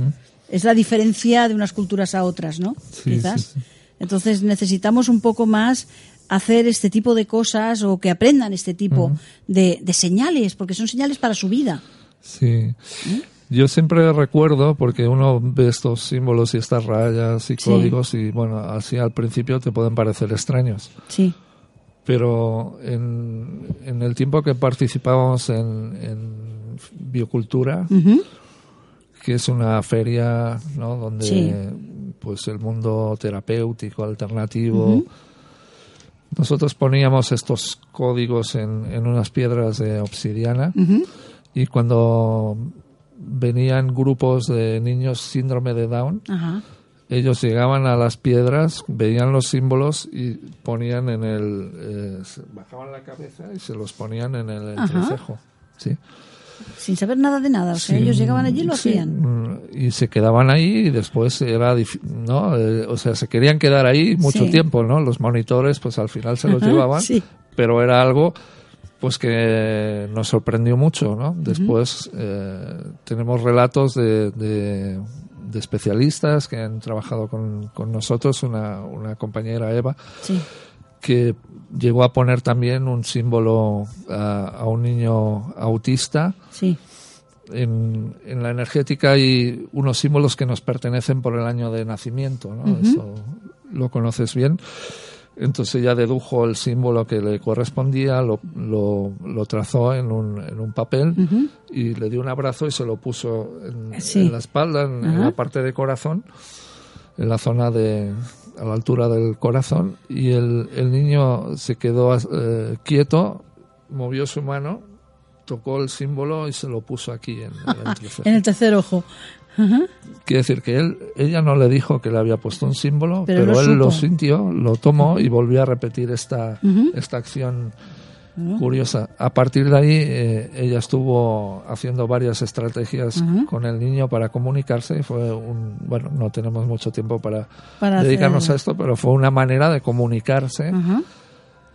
Es la diferencia de unas culturas a otras, ¿no? Quizás. Entonces necesitamos un poco más hacer este tipo de cosas o que aprendan este tipo de, señales, porque son señales para su vida. Sí. ¿Eh? Yo siempre recuerdo, porque uno ve estos símbolos y estas rayas y códigos y bueno, así al principio te pueden parecer extraños. Sí. Pero en, el tiempo que participábamos en, biocultura, que es una feria ¿no? donde pues el mundo terapéutico alternativo nosotros poníamos estos códigos en, en unas piedras de obsidiana y cuando venían grupos de niños síndrome de Down, ellos llegaban a las piedras, veían los símbolos y ponían en el... Eh, bajaban la cabeza y se los ponían en el entrecejo. ¿sí? Sin saber nada de nada, o sea, ellos llegaban allí y lo hacían. Mm, y se quedaban ahí y después era, ¿no? Eh, o sea, se querían quedar ahí mucho tiempo, ¿no? Los monitores, pues al final se los llevaban, pero era algo pues que nos sorprendió mucho, ¿no? Después eh, tenemos relatos de, de, especialistas que han trabajado con, con nosotros, una, una compañera Eva, sí que llegó a poner también un símbolo a, un niño autista. Sí. En, la energética hay unos símbolos que nos pertenecen por el año de nacimiento, ¿no? Eso lo conoces bien. Entonces ya dedujo el símbolo que le correspondía, lo, lo, trazó en un, en un papel y le dio un abrazo y se lo puso en, la espalda, en, la parte de corazón, en la zona de, a la altura del corazón y el, el niño se quedó eh, quieto, movió su mano, tocó el símbolo y se lo puso aquí en, el tercer ojo. Quiere decir que él, ella no le dijo que le había puesto un símbolo, pero, él lo sintió, lo tomó y volvió a repetir esta, esta acción curiosa. A partir de ahí, eh, ella estuvo haciendo varias estrategias con el niño para comunicarse. Fue un, bueno, no tenemos mucho tiempo para, dedicarnos a esto, pero fue una manera de comunicarse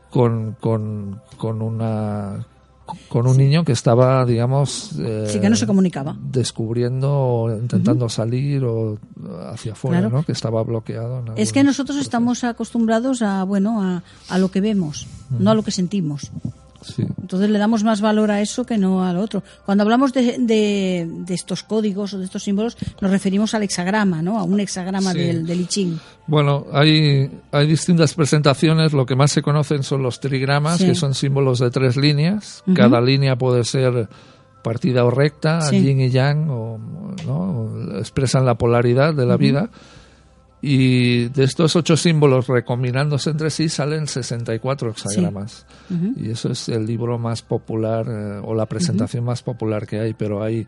con, con, con una con un niño que estaba, digamos, sí, que no se comunicaba. descubriendo, intentando salir o hacia afuera, ¿no? Que estaba bloqueado. Es que nosotros estamos acostumbrados a, bueno, a, a lo que vemos, no a lo que sentimos. Entonces le damos más valor a eso que no al otro. Cuando hablamos de, de, estos códigos o de estos símbolos, nos referimos al hexagrama, ¿no? A un hexagrama del, del I Ching. Bueno, hay, hay distintas presentaciones. Lo que más se conocen son los trigramas, que son símbolos de tres líneas. Cada línea puede ser partida o recta, yin y yang, o, ¿no? expresan la polaridad de la vida. Y de estos ocho símbolos recombinándose entre sí salen 64 hexagramas. Y eso es el libro más popular eh, o la presentación más popular que hay, pero hay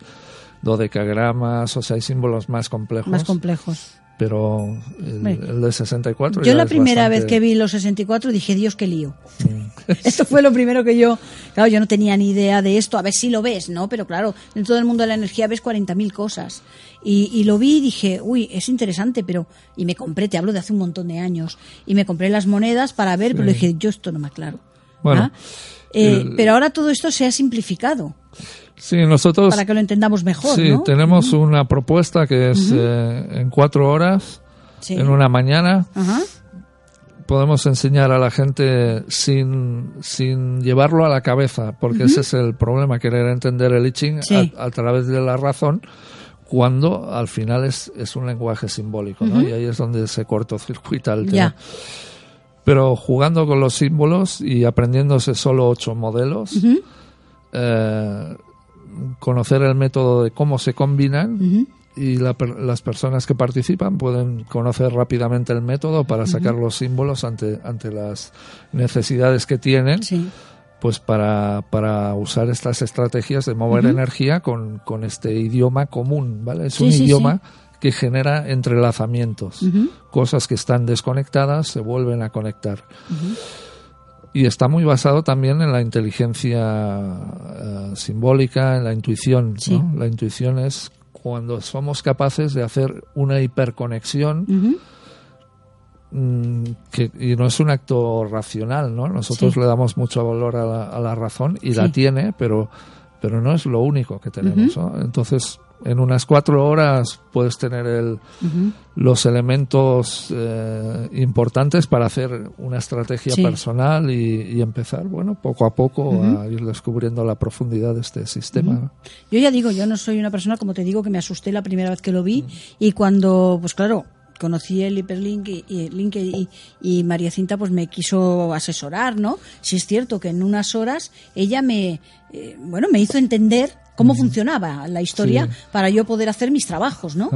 dodecagramas, o sea, hay símbolos más complejos. Más complejos pero el, de 64 yo la primera vez que vi los 64 dije Dios qué lío mm. esto fue lo primero que yo claro yo no tenía ni idea de esto a ver si lo ves no pero claro en todo el mundo de la energía ves 40.000 cosas. Y, lo vi y dije uy es interesante pero y me compré te hablo de hace un montón de años y me compré las monedas para ver pero dije yo esto no me aclaro bueno, ¿Ah? eh, pero ahora todo esto se ha simplificado Sí, nosotros. Para que lo entendamos mejor. Sí, tenemos una propuesta que es eh, en cuatro horas, en una mañana. podemos enseñar a la gente sin, sin llevarlo a la cabeza, porque ese es el problema, querer entender el I Ching a, través de la razón cuando al final es, es un lenguaje simbólico, ¿no? Y ahí es donde se cortocircuita el tema. Pero jugando con los símbolos y aprendiéndose solo ocho modelos, eh, conocer el método de cómo se combinan y las personas que participan pueden conocer rápidamente el método para sacar los símbolos ante, ante las necesidades que tienen. Pues para, para usar estas estrategias de mover energía con, con, este idioma común, ¿vale? Es un idioma que genera entrelazamientos. Cosas que están desconectadas se vuelven a conectar. Y está muy basado también en la inteligencia eh, simbólica, en la intuición. La intuición es cuando somos capaces de hacer una hiperconexión mm, que, y no es un acto racional, ¿no? Nosotros le damos mucho valor a la, razón y la tiene, pero, pero no es lo único que tenemos, Entonces, en unas cuatro horas puedes tener el, los elementos eh, importantes para hacer una estrategia personal y, empezar, bueno, poco a poco a ir descubriendo la profundidad de este sistema. Yo ya digo, yo no soy una persona, como te digo, que me asusté la primera vez que lo vi y cuando, pues claro, conocí el hiperlink y, link y, María Cinta pues me quiso asesorar, ¿no? Si es cierto que en unas horas ella me, eh, bueno, me hizo entender cómo funcionaba la historia para yo poder hacer mis trabajos, ¿no?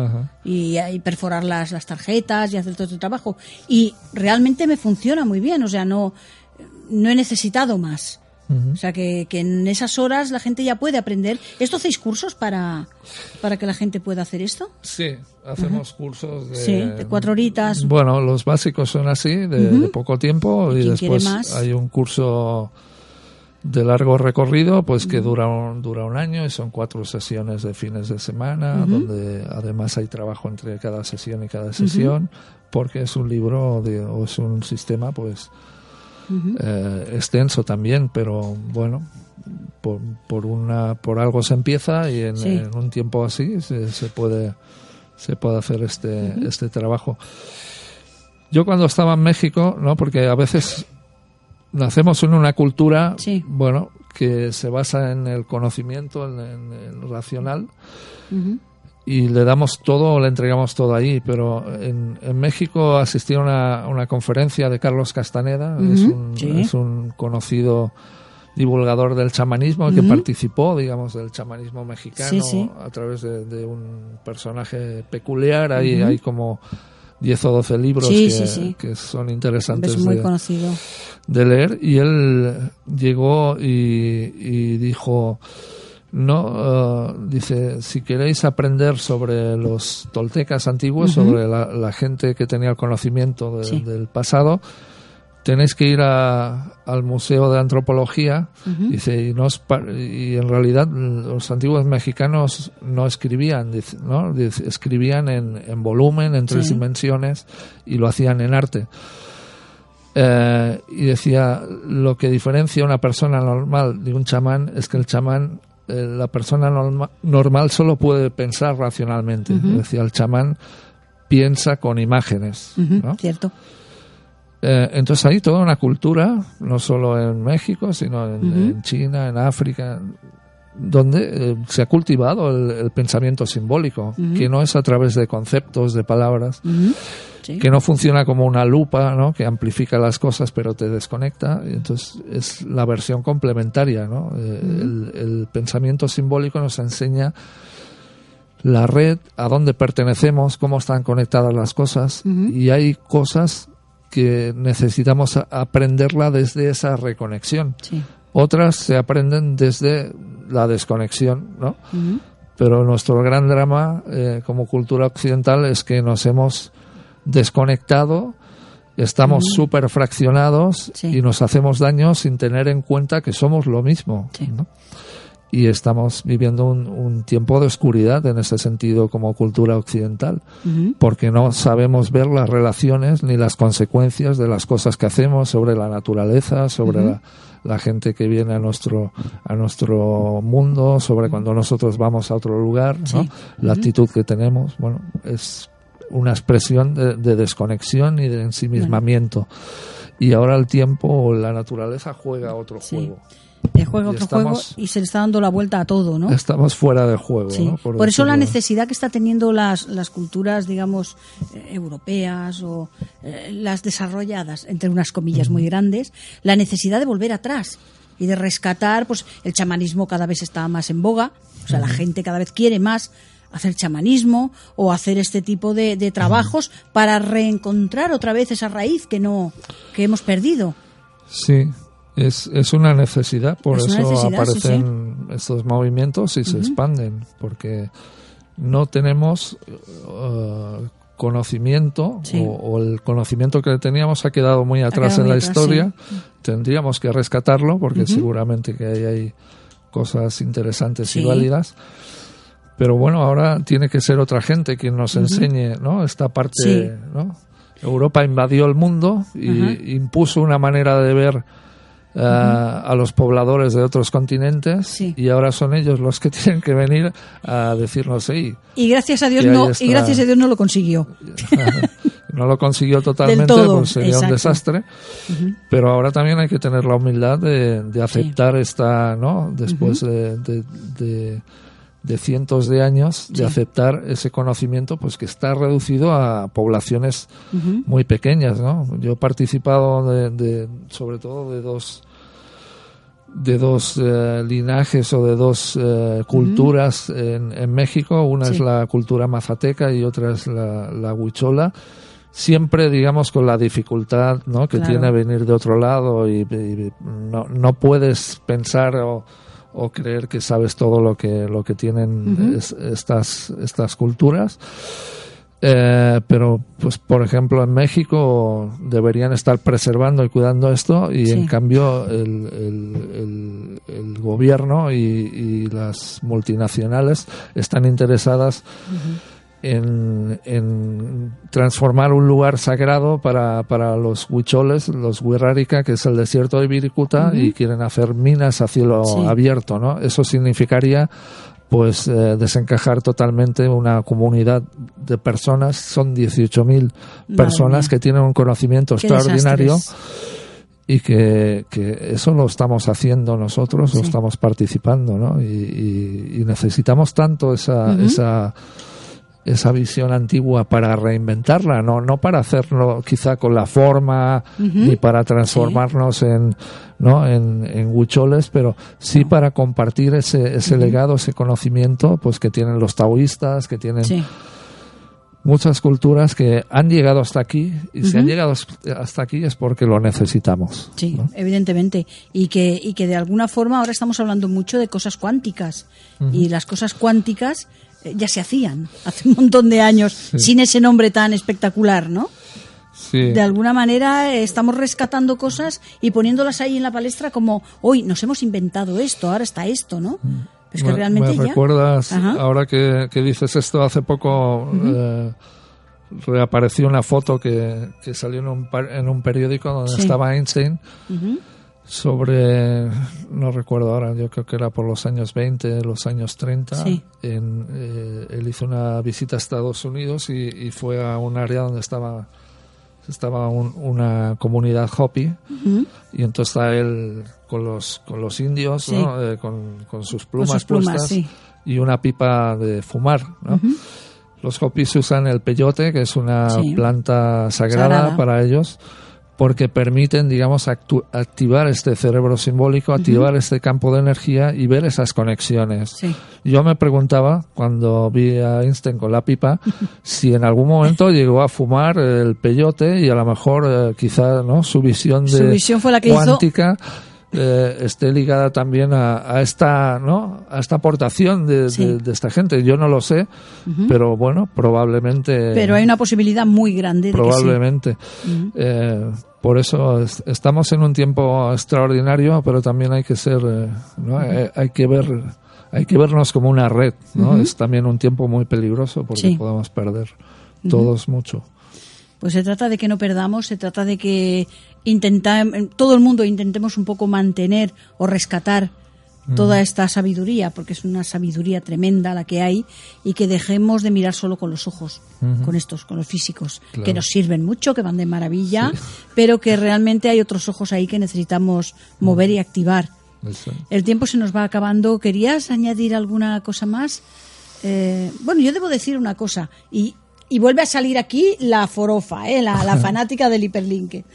Y, perforar las, las, tarjetas y hacer todo este trabajo. Y realmente me funciona muy bien, o sea, no, no he necesitado más. O sea, que, que, en esas horas la gente ya puede aprender. ¿Esto hacéis cursos para, para que la gente pueda hacer esto? Sí, hacemos cursos de, sí, de cuatro horitas. Bueno, los básicos son así, de, poco tiempo, y después hay un curso de largo recorrido, pues que dura un, dura un año y son cuatro sesiones de fines de semana, donde además hay trabajo entre cada sesión y cada sesión, porque es un libro de, o es un sistema, pues eh, extenso también, pero bueno, por, por, una, por algo se empieza y en, un tiempo así se, se, puede se puede hacer este, este trabajo. Yo cuando estaba en México, ¿no? porque a veces nacemos en una cultura, bueno, que se basa en el conocimiento, en, el racional, y le damos todo, le entregamos todo ahí. Pero en, México asistí a una, conferencia de Carlos Castaneda, es, un, conocido divulgador del chamanismo que participó, digamos, del chamanismo mexicano a través de, un personaje peculiar. Ahí hay como 10 o 12 libros que, son interesantes de, leer. Y él llegó y, dijo, no, uh, dice, si queréis aprender sobre los toltecas antiguos, sobre la, gente que tenía el conocimiento del pasado, tenéis que ir al Museo de Antropología, dice, y, no y en realidad los antiguos mexicanos no escribían, ¿no? escribían en, volumen, en tres dimensiones, y lo hacían en arte. Eh, y decía, lo que diferencia a una persona normal de un chamán es que el chamán, eh, la persona normal solo puede pensar racionalmente. Decía, el chamán piensa con imágenes. Cierto. Eh, entonces hay toda una cultura, no solo en México, sino en, China, en África, donde eh, se ha cultivado el, pensamiento simbólico, que no es a través de conceptos, de palabras, que no funciona como una lupa, ¿no? que amplifica las cosas pero te desconecta. Entonces es la versión complementaria. ¿no? Eh, el, el, pensamiento simbólico nos enseña la red, a dónde pertenecemos, cómo están conectadas las cosas, y hay cosas que necesitamos aprenderla desde esa reconexión. Otras se aprenden desde la desconexión, ¿no? Pero nuestro gran drama eh, como cultura occidental es que nos hemos desconectado, estamos súper fraccionados y nos hacemos daño sin tener en cuenta que somos lo mismo. ¿no? Y estamos viviendo un, tiempo de oscuridad en ese sentido como cultura occidental, porque no sabemos ver las relaciones ni las consecuencias de las cosas que hacemos sobre la naturaleza, sobre la, gente que viene a nuestro, a nuestro mundo, sobre cuando nosotros vamos a otro lugar, la actitud que tenemos. Bueno, es una expresión de, desconexión y de ensimismamiento. Y ahora el tiempo, la naturaleza juega otro juego. El juego otro juego y se le está dando la vuelta a todo, ¿no? Estamos fuera de juego, Por, eso la necesidad que está teniendo las, las culturas, digamos, eh, europeas o eh, las desarrolladas, entre unas comillas muy grandes, la necesidad de volver atrás y de rescatar, pues el chamanismo cada vez está más en boga, o sea, la gente cada vez quiere más hacer chamanismo o hacer este tipo de, trabajos para reencontrar otra vez esa raíz que no que hemos perdido. Sí, es, es una necesidad, por eso aparecen estos movimientos y se expanden, porque no tenemos uh, conocimiento o, el conocimiento que teníamos ha quedado muy atrás en la historia. Tendríamos que rescatarlo porque seguramente que hay, cosas interesantes y válidas. Pero bueno, ahora tiene que ser otra gente quien nos enseñe ¿no? esta parte. ¿no? Europa invadió el mundo y impuso una manera de ver eh, a los pobladores de otros continentes y ahora son ellos los que tienen que venir a decirnos sí. Y gracias a Dios no y gracias a Dios no lo consiguió. no lo consiguió totalmente, pues sería un desastre. Pero ahora también hay que tener la humildad de, aceptar esta, ¿no? Después de de cientos de años de aceptar ese conocimiento pues que está reducido a poblaciones muy pequeñas no yo he participado de, sobre todo de dos de dos eh, linajes o de dos eh, culturas en, en, México. Una es la cultura mazateca y otra es la, la huichola. Siempre digamos con la dificultad ¿no? que tiene venir de otro lado y, no, no puedes pensar o o creer que sabes todo lo que lo que tienen estas estas culturas. Eh, pero pues por ejemplo en México deberían estar preservando y cuidando esto y en cambio el, el, gobierno y, las multinacionales están interesadas en, transformar un lugar sagrado para, para los huicholes, los huirrárica, que es el desierto de Viricuta, y quieren hacer minas a cielo abierto, ¿no? Eso significaría pues eh, desencajar totalmente una comunidad de personas, son 18.000 personas que tienen un conocimiento extraordinario y que, que, eso lo estamos haciendo nosotros, lo estamos participando, ¿no? Y, necesitamos tanto esa, esa esa visión antigua para reinventarla, no, no para hacerlo quizá con la forma ni para transformarnos en, ¿no? en, en hucholes, pero sí para compartir ese, ese legado, ese conocimiento pues que tienen los taoístas, que tienen muchas culturas que han llegado hasta aquí y si han llegado hasta aquí es porque lo necesitamos. Sí, evidentemente. Y que, y que de alguna forma ahora estamos hablando mucho de cosas cuánticas. Y las cosas cuánticas ya se hacían hace un montón de años sin ese nombre tan espectacular, ¿no? Sí. De alguna manera eh, estamos rescatando cosas y poniéndolas ahí en la palestra como, hoy nos hemos inventado esto, ahora está esto, ¿no? Es que realmente me recuerdas, ahora que, dices esto, hace poco eh, reapareció una foto que, salió en un, en un periódico donde estaba Einstein sobre, no recuerdo ahora, yo creo que era por los años 20, los años 30. En, eh, él hizo una visita a Estados Unidos y, fue a un área donde estaba estaba una comunidad Hopi. Y entonces está él con los con los indios eh, con, sus plumas, puestas y una pipa de fumar los Hopis usan el peyote que es una planta sagrada, para ellos porque permiten, digamos, activar este cerebro simbólico, activar este campo de energía y ver esas conexiones. Yo me preguntaba, cuando vi a Einstein con la pipa, si en algún momento llegó a fumar el peyote y a lo mejor eh, quizá no su visión de su visión fue la que cuántica eh, esté ligada también a, esta no a esta aportación de, esta gente. Yo no lo sé pero bueno probablemente pero hay una posibilidad muy grande probablemente. Eh, por eso estamos en un tiempo extraordinario pero también hay que ser eh, ¿no? hay, que ver hay que vernos como una red no es también un tiempo muy peligroso porque podemos perder todos mucho. Pues se trata de que no perdamos, se trata de que intenta, todo el mundo intentemos un poco mantener o rescatar toda esta sabiduría, porque es una sabiduría tremenda la que hay, y que dejemos de mirar solo con los ojos, con estos, con los físicos, que nos sirven mucho, que van de maravilla, pero que realmente hay otros ojos ahí que necesitamos mover y activar. El tiempo se nos va acabando. ¿Querías añadir alguna cosa más? Eh, bueno, yo debo decir una cosa, y, y vuelve a salir aquí la forofa, ¿eh? la, la fanática del hiperlink.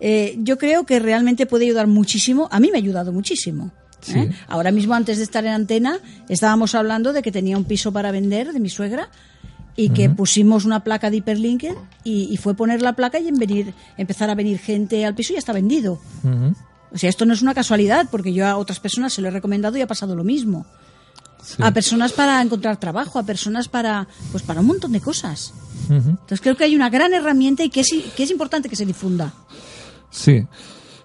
Eh, yo creo que realmente puede ayudar muchísimo. A mí me ha ayudado muchísimo. ¿eh? Ahora mismo, antes de estar en antena, estábamos hablando de que tenía un piso para vender de mi suegra y que pusimos una placa de hiperlink y, fue poner la placa y en venir, empezar a venir gente al piso y ya está vendido. O sea, esto no es una casualidad, porque yo a otras personas se lo he recomendado y ha pasado lo mismo. A personas para encontrar trabajo, a personas para, pues para un montón de cosas. Entonces creo que hay una gran herramienta y que es, que es importante que se difunda. Sí.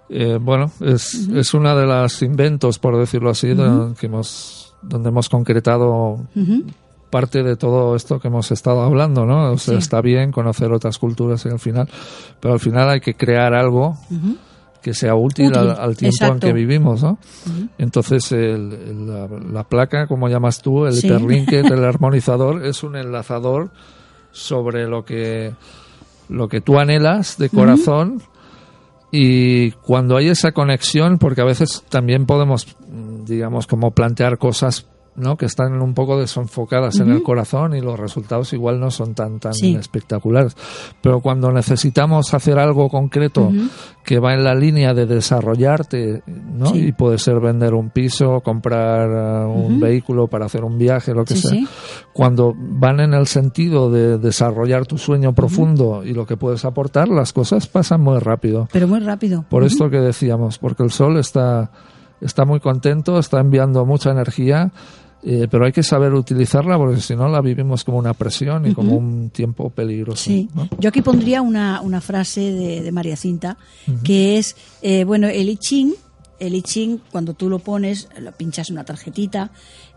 Eh, bueno, es, es una de las inventos, por decirlo así, que hemos, donde hemos concretado parte de todo esto que hemos estado hablando, ¿no? O sea, está bien conocer otras culturas y al final, pero al final hay que crear algo que sea útil, al, tiempo en que vivimos, ¿no? Entonces, la, placa, como llamas tú, el sí. el armonizador, es un enlazador sobre lo que, lo que tú anhelas de corazón y cuando hay esa conexión, porque a veces también podemos, digamos, como plantear cosas ¿no? que están un poco desenfocadas en el corazón y los resultados igual no son tan tan espectaculares. Pero cuando necesitamos hacer algo concreto que va en la línea de desarrollarte, ¿no? y puede ser vender un piso, comprar uh, un vehículo para hacer un viaje, lo que sea, cuando van en el sentido de desarrollar tu sueño profundo y lo que puedes aportar, las cosas pasan muy rápido. Pero muy rápido. Por esto que decíamos, porque el sol está está muy contento, está enviando mucha energía eh, pero hay que saber utilizarla porque si no la vivimos como una presión y como un tiempo peligroso. Sí, yo aquí pondría una, una frase de, María Cinta que es, eh, bueno, el I Ching, el I Ching, cuando tú lo pones, lo pinchas en una tarjetita,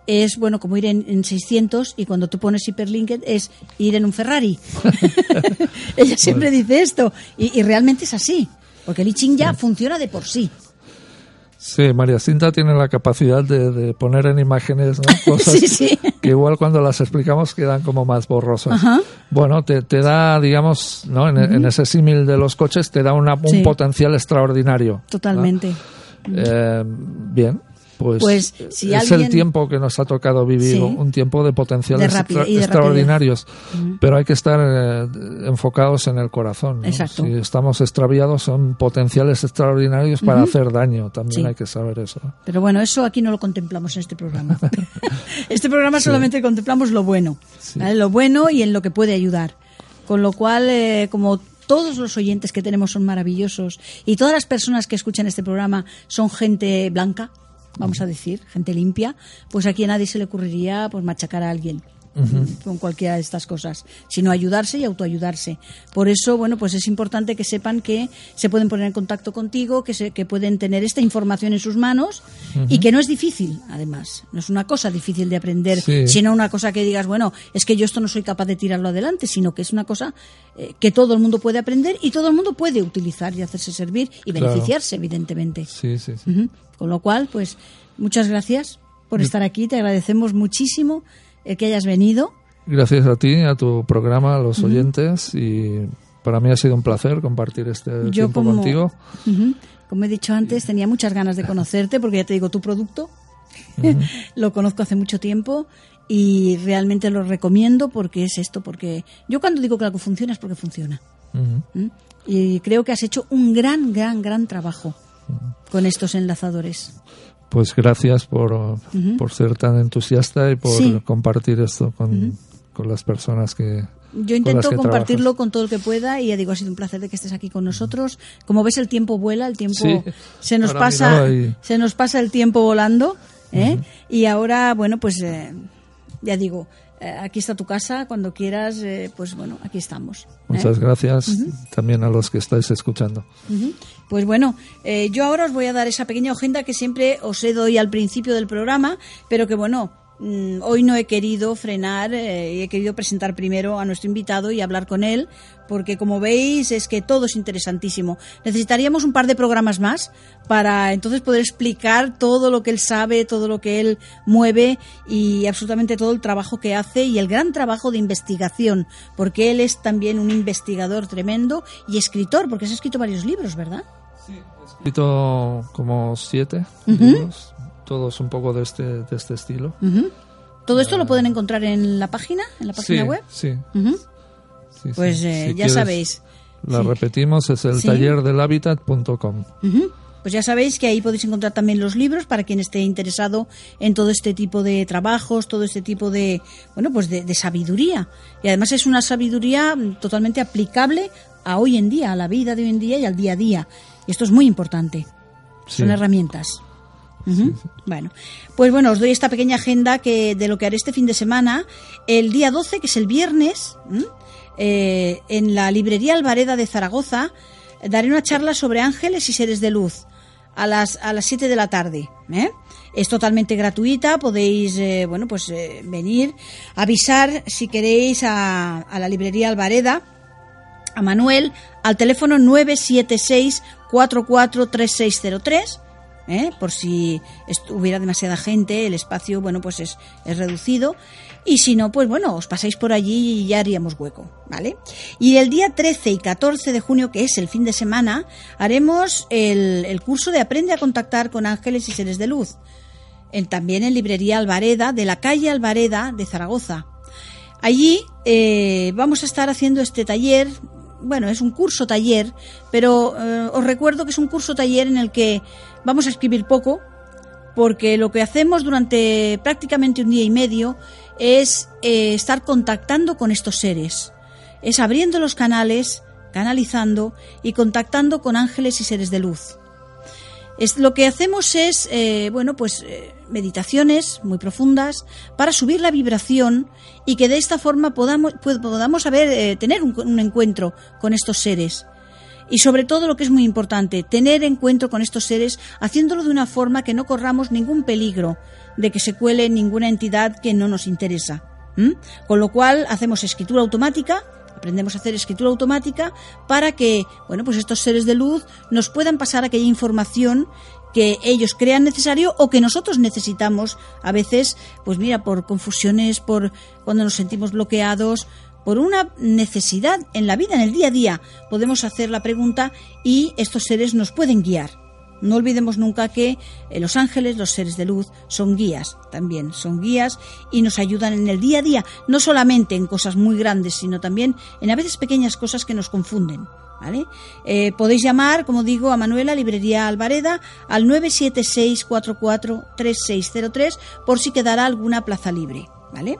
es bueno como ir en, 600 y cuando tú pones hiperlinked es ir en un Ferrari. Ella siempre dice esto y, realmente es así, porque el I Ching ya funciona de por sí. Sí, María Cinta tiene la capacidad de, poner en imágenes cosas que igual cuando las explicamos quedan como más borrosas. Bueno, te, da, digamos, ¿no? en, ese símil de los coches, te da un potencial extraordinario. Totalmente. Eh, bien, pues, pues es el tiempo que nos ha tocado vivir, un tiempo de potenciales extraordinarios, pero hay que estar eh, enfocados en el corazón. Si estamos extraviados son potenciales extraordinarios para hacer daño, también hay que saber eso. Pero bueno, eso aquí no lo contemplamos en este programa. este programa solamente contemplamos lo bueno, lo bueno y en lo que puede ayudar. Con lo cual, eh, como todos los oyentes que tenemos son maravillosos y todas las personas que escuchan este programa son gente blanca, vamos a decir, gente limpia, pues aquí a nadie se le ocurriría pues machacar a alguien. con cualquiera de estas cosas, sino ayudarse y autoayudarse. Por eso, bueno, pues es importante que sepan que se pueden poner en contacto contigo, que, se, que pueden tener esta información en sus manos y que no es difícil, además. No es una cosa difícil de aprender, sino una cosa que digas, bueno, es que yo esto no soy capaz de tirarlo adelante, sino que es una cosa eh, que todo el mundo puede aprender y todo el mundo puede utilizar y hacerse servir y beneficiarse, evidentemente. Sí, sí, sí. Con lo cual, pues muchas gracias por estar aquí, te agradecemos muchísimo el que hayas venido. Gracias a ti, a tu programa, a los oyentes y para mí ha sido un placer compartir este tiempo contigo. como he dicho antes, tenía muchas ganas de conocerte porque ya te digo, tu producto lo conozco hace mucho tiempo y realmente lo recomiendo porque es esto, porque yo cuando digo que algo funciona es porque funciona. ¿Mm? Y creo que has hecho un gran, gran, gran trabajo con estos enlazadores. Pues gracias por, por ser tan entusiasta y por compartir esto con, con, las personas que... Yo intento compartirlo con todo el que pueda y ya digo, ha sido un placer de que estés aquí con nosotros. Como ves, el tiempo vuela, el tiempo se nos pasa, se nos pasa el tiempo volando. ¿eh? Y ahora, bueno, pues eh, ya digo, aquí está tu casa, cuando quieras, eh, pues bueno, aquí estamos. ¿eh? Muchas gracias también a los que estáis escuchando. Pues bueno, yo ahora os voy a dar esa pequeña agenda que siempre os he doy al principio del programa, pero que bueno, hoy no he querido frenar eh, y he querido presentar primero a nuestro invitado y hablar con él, porque como veis es que todo es interesantísimo. Necesitaríamos un par de programas más para entonces poder explicar todo lo que él sabe, todo lo que él mueve y absolutamente todo el trabajo que hace y el gran trabajo de investigación, porque él es también un investigador tremendo y escritor, porque se ha escrito varios libros, ¿verdad? Sí, he escrito como siete libros todos un poco de este, de este estilo. ¿Todo esto lo pueden encontrar en la página, en la página web? Sí. pues eh, ya sabéis. La repetimos, es el taller del hábitat.com. Pues ya sabéis que ahí podéis encontrar también los libros para quien esté interesado en todo este tipo de trabajos, todo este tipo de, bueno, pues de, sabiduría. Y además es una sabiduría totalmente aplicable a hoy en día, a la vida de hoy en día y al día a día. Y esto es muy importante. Son herramientas. Bueno, pues bueno, os doy esta pequeña agenda que de lo que haré este fin de semana. El día 12, que es el viernes, eh, en la librería Alvareda de Zaragoza, daré una charla sobre ángeles y seres de luz a las, a las 7 de la tarde. ¿eh? Es totalmente gratuita, podéis eh, bueno pues venir, avisar si queréis a, a la librería Alvareda, a Manuel, al teléfono 976 443603 ¿eh? por si hubiera demasiada gente, el espacio, bueno, pues es, reducido. Y si no, pues bueno, os pasáis por allí y ya haríamos hueco, ¿vale? Y el día 13 y 14 de junio, que es el fin de semana, haremos el, curso de Aprende a contactar con ángeles y seres de luz. también en Librería Alvareda, de la calle Alvareda de Zaragoza. Allí eh, vamos a estar haciendo este taller bueno, es un curso taller, pero eh, os recuerdo que es un curso taller en el que vamos a escribir poco, porque lo que hacemos durante prácticamente un día y medio es eh, estar contactando con estos seres, es abriendo los canales, canalizando y contactando con ángeles y seres de luz. Es, lo que hacemos es, eh, bueno, pues meditaciones muy profundas para subir la vibración y que de esta forma podamos, podamos saber, eh, tener un, encuentro con estos seres. Y sobre todo lo que es muy importante, tener encuentro con estos seres haciéndolo de una forma que no corramos ningún peligro de que se cuele ninguna entidad que no nos interesa. Con lo cual hacemos escritura automática, aprendemos a hacer escritura automática para que, bueno, pues estos seres de luz nos puedan pasar aquella información que ellos crean necesario o que nosotros necesitamos a veces, pues mira, por confusiones, por cuando nos sentimos bloqueados, por una necesidad en la vida, en el día a día, podemos hacer la pregunta y estos seres nos pueden guiar. No olvidemos nunca que eh, los ángeles, los seres de luz, son guías también, son guías y nos ayudan en el día a día, no solamente en cosas muy grandes, sino también en a veces pequeñas cosas que nos confunden. ¿Vale? Eh, podéis llamar, como digo, a Manuela, Librería Alvareda, al 976443603 por si quedará alguna plaza libre. ¿Vale?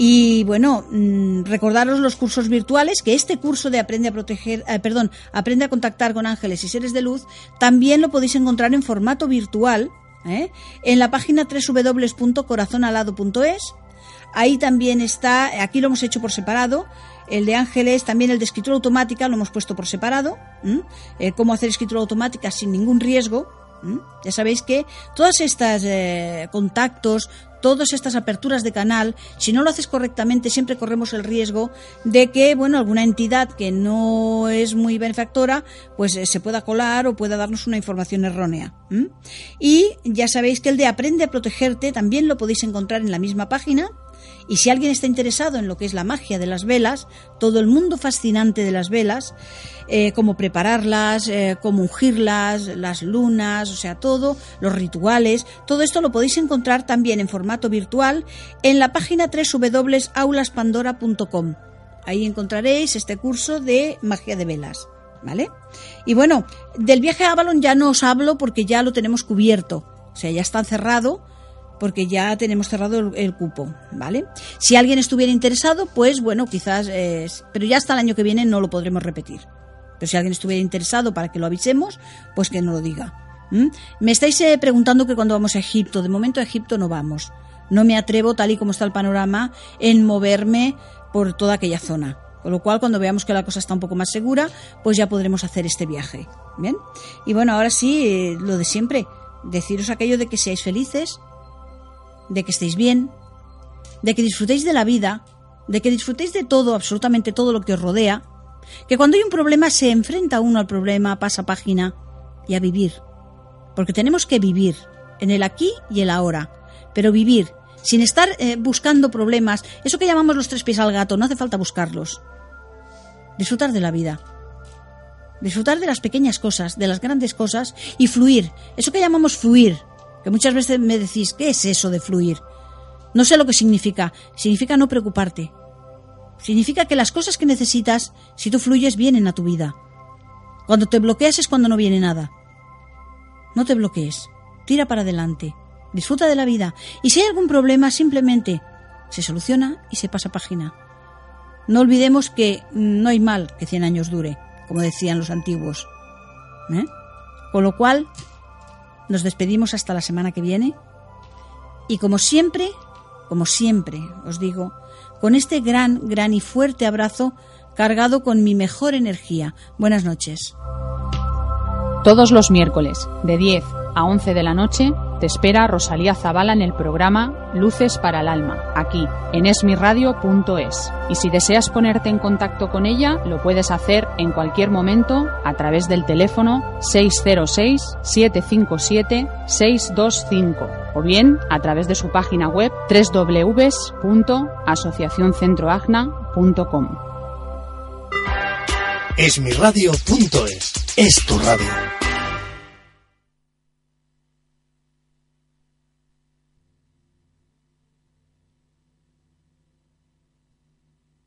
Y bueno, mm, recordaros los cursos virtuales, que este curso de Aprende a proteger, eh, perdón, Aprende a contactar con ángeles y seres de luz, también lo podéis encontrar en formato virtual, ¿eh? en la página www.corazonalado.es. Ahí también está, aquí lo hemos hecho por separado, el de ángeles, también el de escritura automática lo hemos puesto por separado, eh, cómo hacer escritura automática sin ningún riesgo, ya sabéis que todas estas contactos, todas estas aperturas de canal, si no lo haces correctamente, siempre corremos el riesgo de que, bueno, alguna entidad que no es muy benefactora, pues eh, se pueda colar o pueda darnos una información errónea. Y ya sabéis que el de Aprende a protegerte también lo podéis encontrar en la misma página. Y si alguien está interesado en lo que es la magia de las velas, todo el mundo fascinante de las velas, eh, cómo prepararlas, eh, cómo ungirlas, las lunas, o sea, todo, los rituales, todo esto lo podéis encontrar también en formato virtual en la página www.aulaspandora.com. Ahí encontraréis este curso de magia de velas. ¿Vale? Y bueno, del viaje a Avalon ya no os hablo porque ya lo tenemos cubierto. O sea, ya está cerrado porque ya tenemos cerrado el, cupo, ¿vale? Si alguien estuviera interesado, pues bueno, quizás, pero ya hasta el año que viene no lo podremos repetir. Pero si alguien estuviera interesado para que lo avisemos, pues que no lo diga. Me estáis eh, preguntando que cuando vamos a Egipto, de momento a Egipto no vamos. No me atrevo, tal y como está el panorama, en moverme por toda aquella zona. Con lo cual, cuando veamos que la cosa está un poco más segura, pues ya podremos hacer este viaje. ¿Bien? Y bueno, ahora sí, eh, lo de siempre. Deciros aquello de que seáis felices, de que estéis bien, de que disfrutéis de la vida, de que disfrutéis de todo, absolutamente todo lo que os rodea, que cuando hay un problema se enfrenta uno al problema, pasa página y a vivir. Porque tenemos que vivir en el aquí y el ahora, pero vivir sin estar eh, buscando problemas, eso que llamamos los tres pies al gato, no hace falta buscarlos. Disfrutar de la vida. Disfrutar de las pequeñas cosas, de las grandes cosas y fluir. Eso que llamamos fluir, que muchas veces me decís, ¿qué es eso de fluir? No sé lo que significa. Significa no preocuparte. Significa que las cosas que necesitas, si tú fluyes, vienen a tu vida. Cuando te bloqueas es cuando no viene nada. No te bloquees. Tira para adelante. Disfruta de la vida. Y si hay algún problema, simplemente se soluciona y se pasa página. No olvidemos que no hay mal que 100 años dure, como decían los antiguos. ¿Eh? Con lo cual, nos despedimos hasta la semana que viene. Y como siempre, como siempre os digo, con este gran, gran y fuerte abrazo cargado con mi mejor energía. Buenas noches. Todos los miércoles, de 10 a 11 de la noche, te espera Rosalía Zavala en el programa Luces para el Alma, aquí, en esmiradio.es. Y si deseas ponerte en contacto con ella, lo puedes hacer en cualquier momento a través del teléfono 606-757-625 o bien a través de su página web www.asociacioncentroagna.com. Esmiradio.es es tu radio.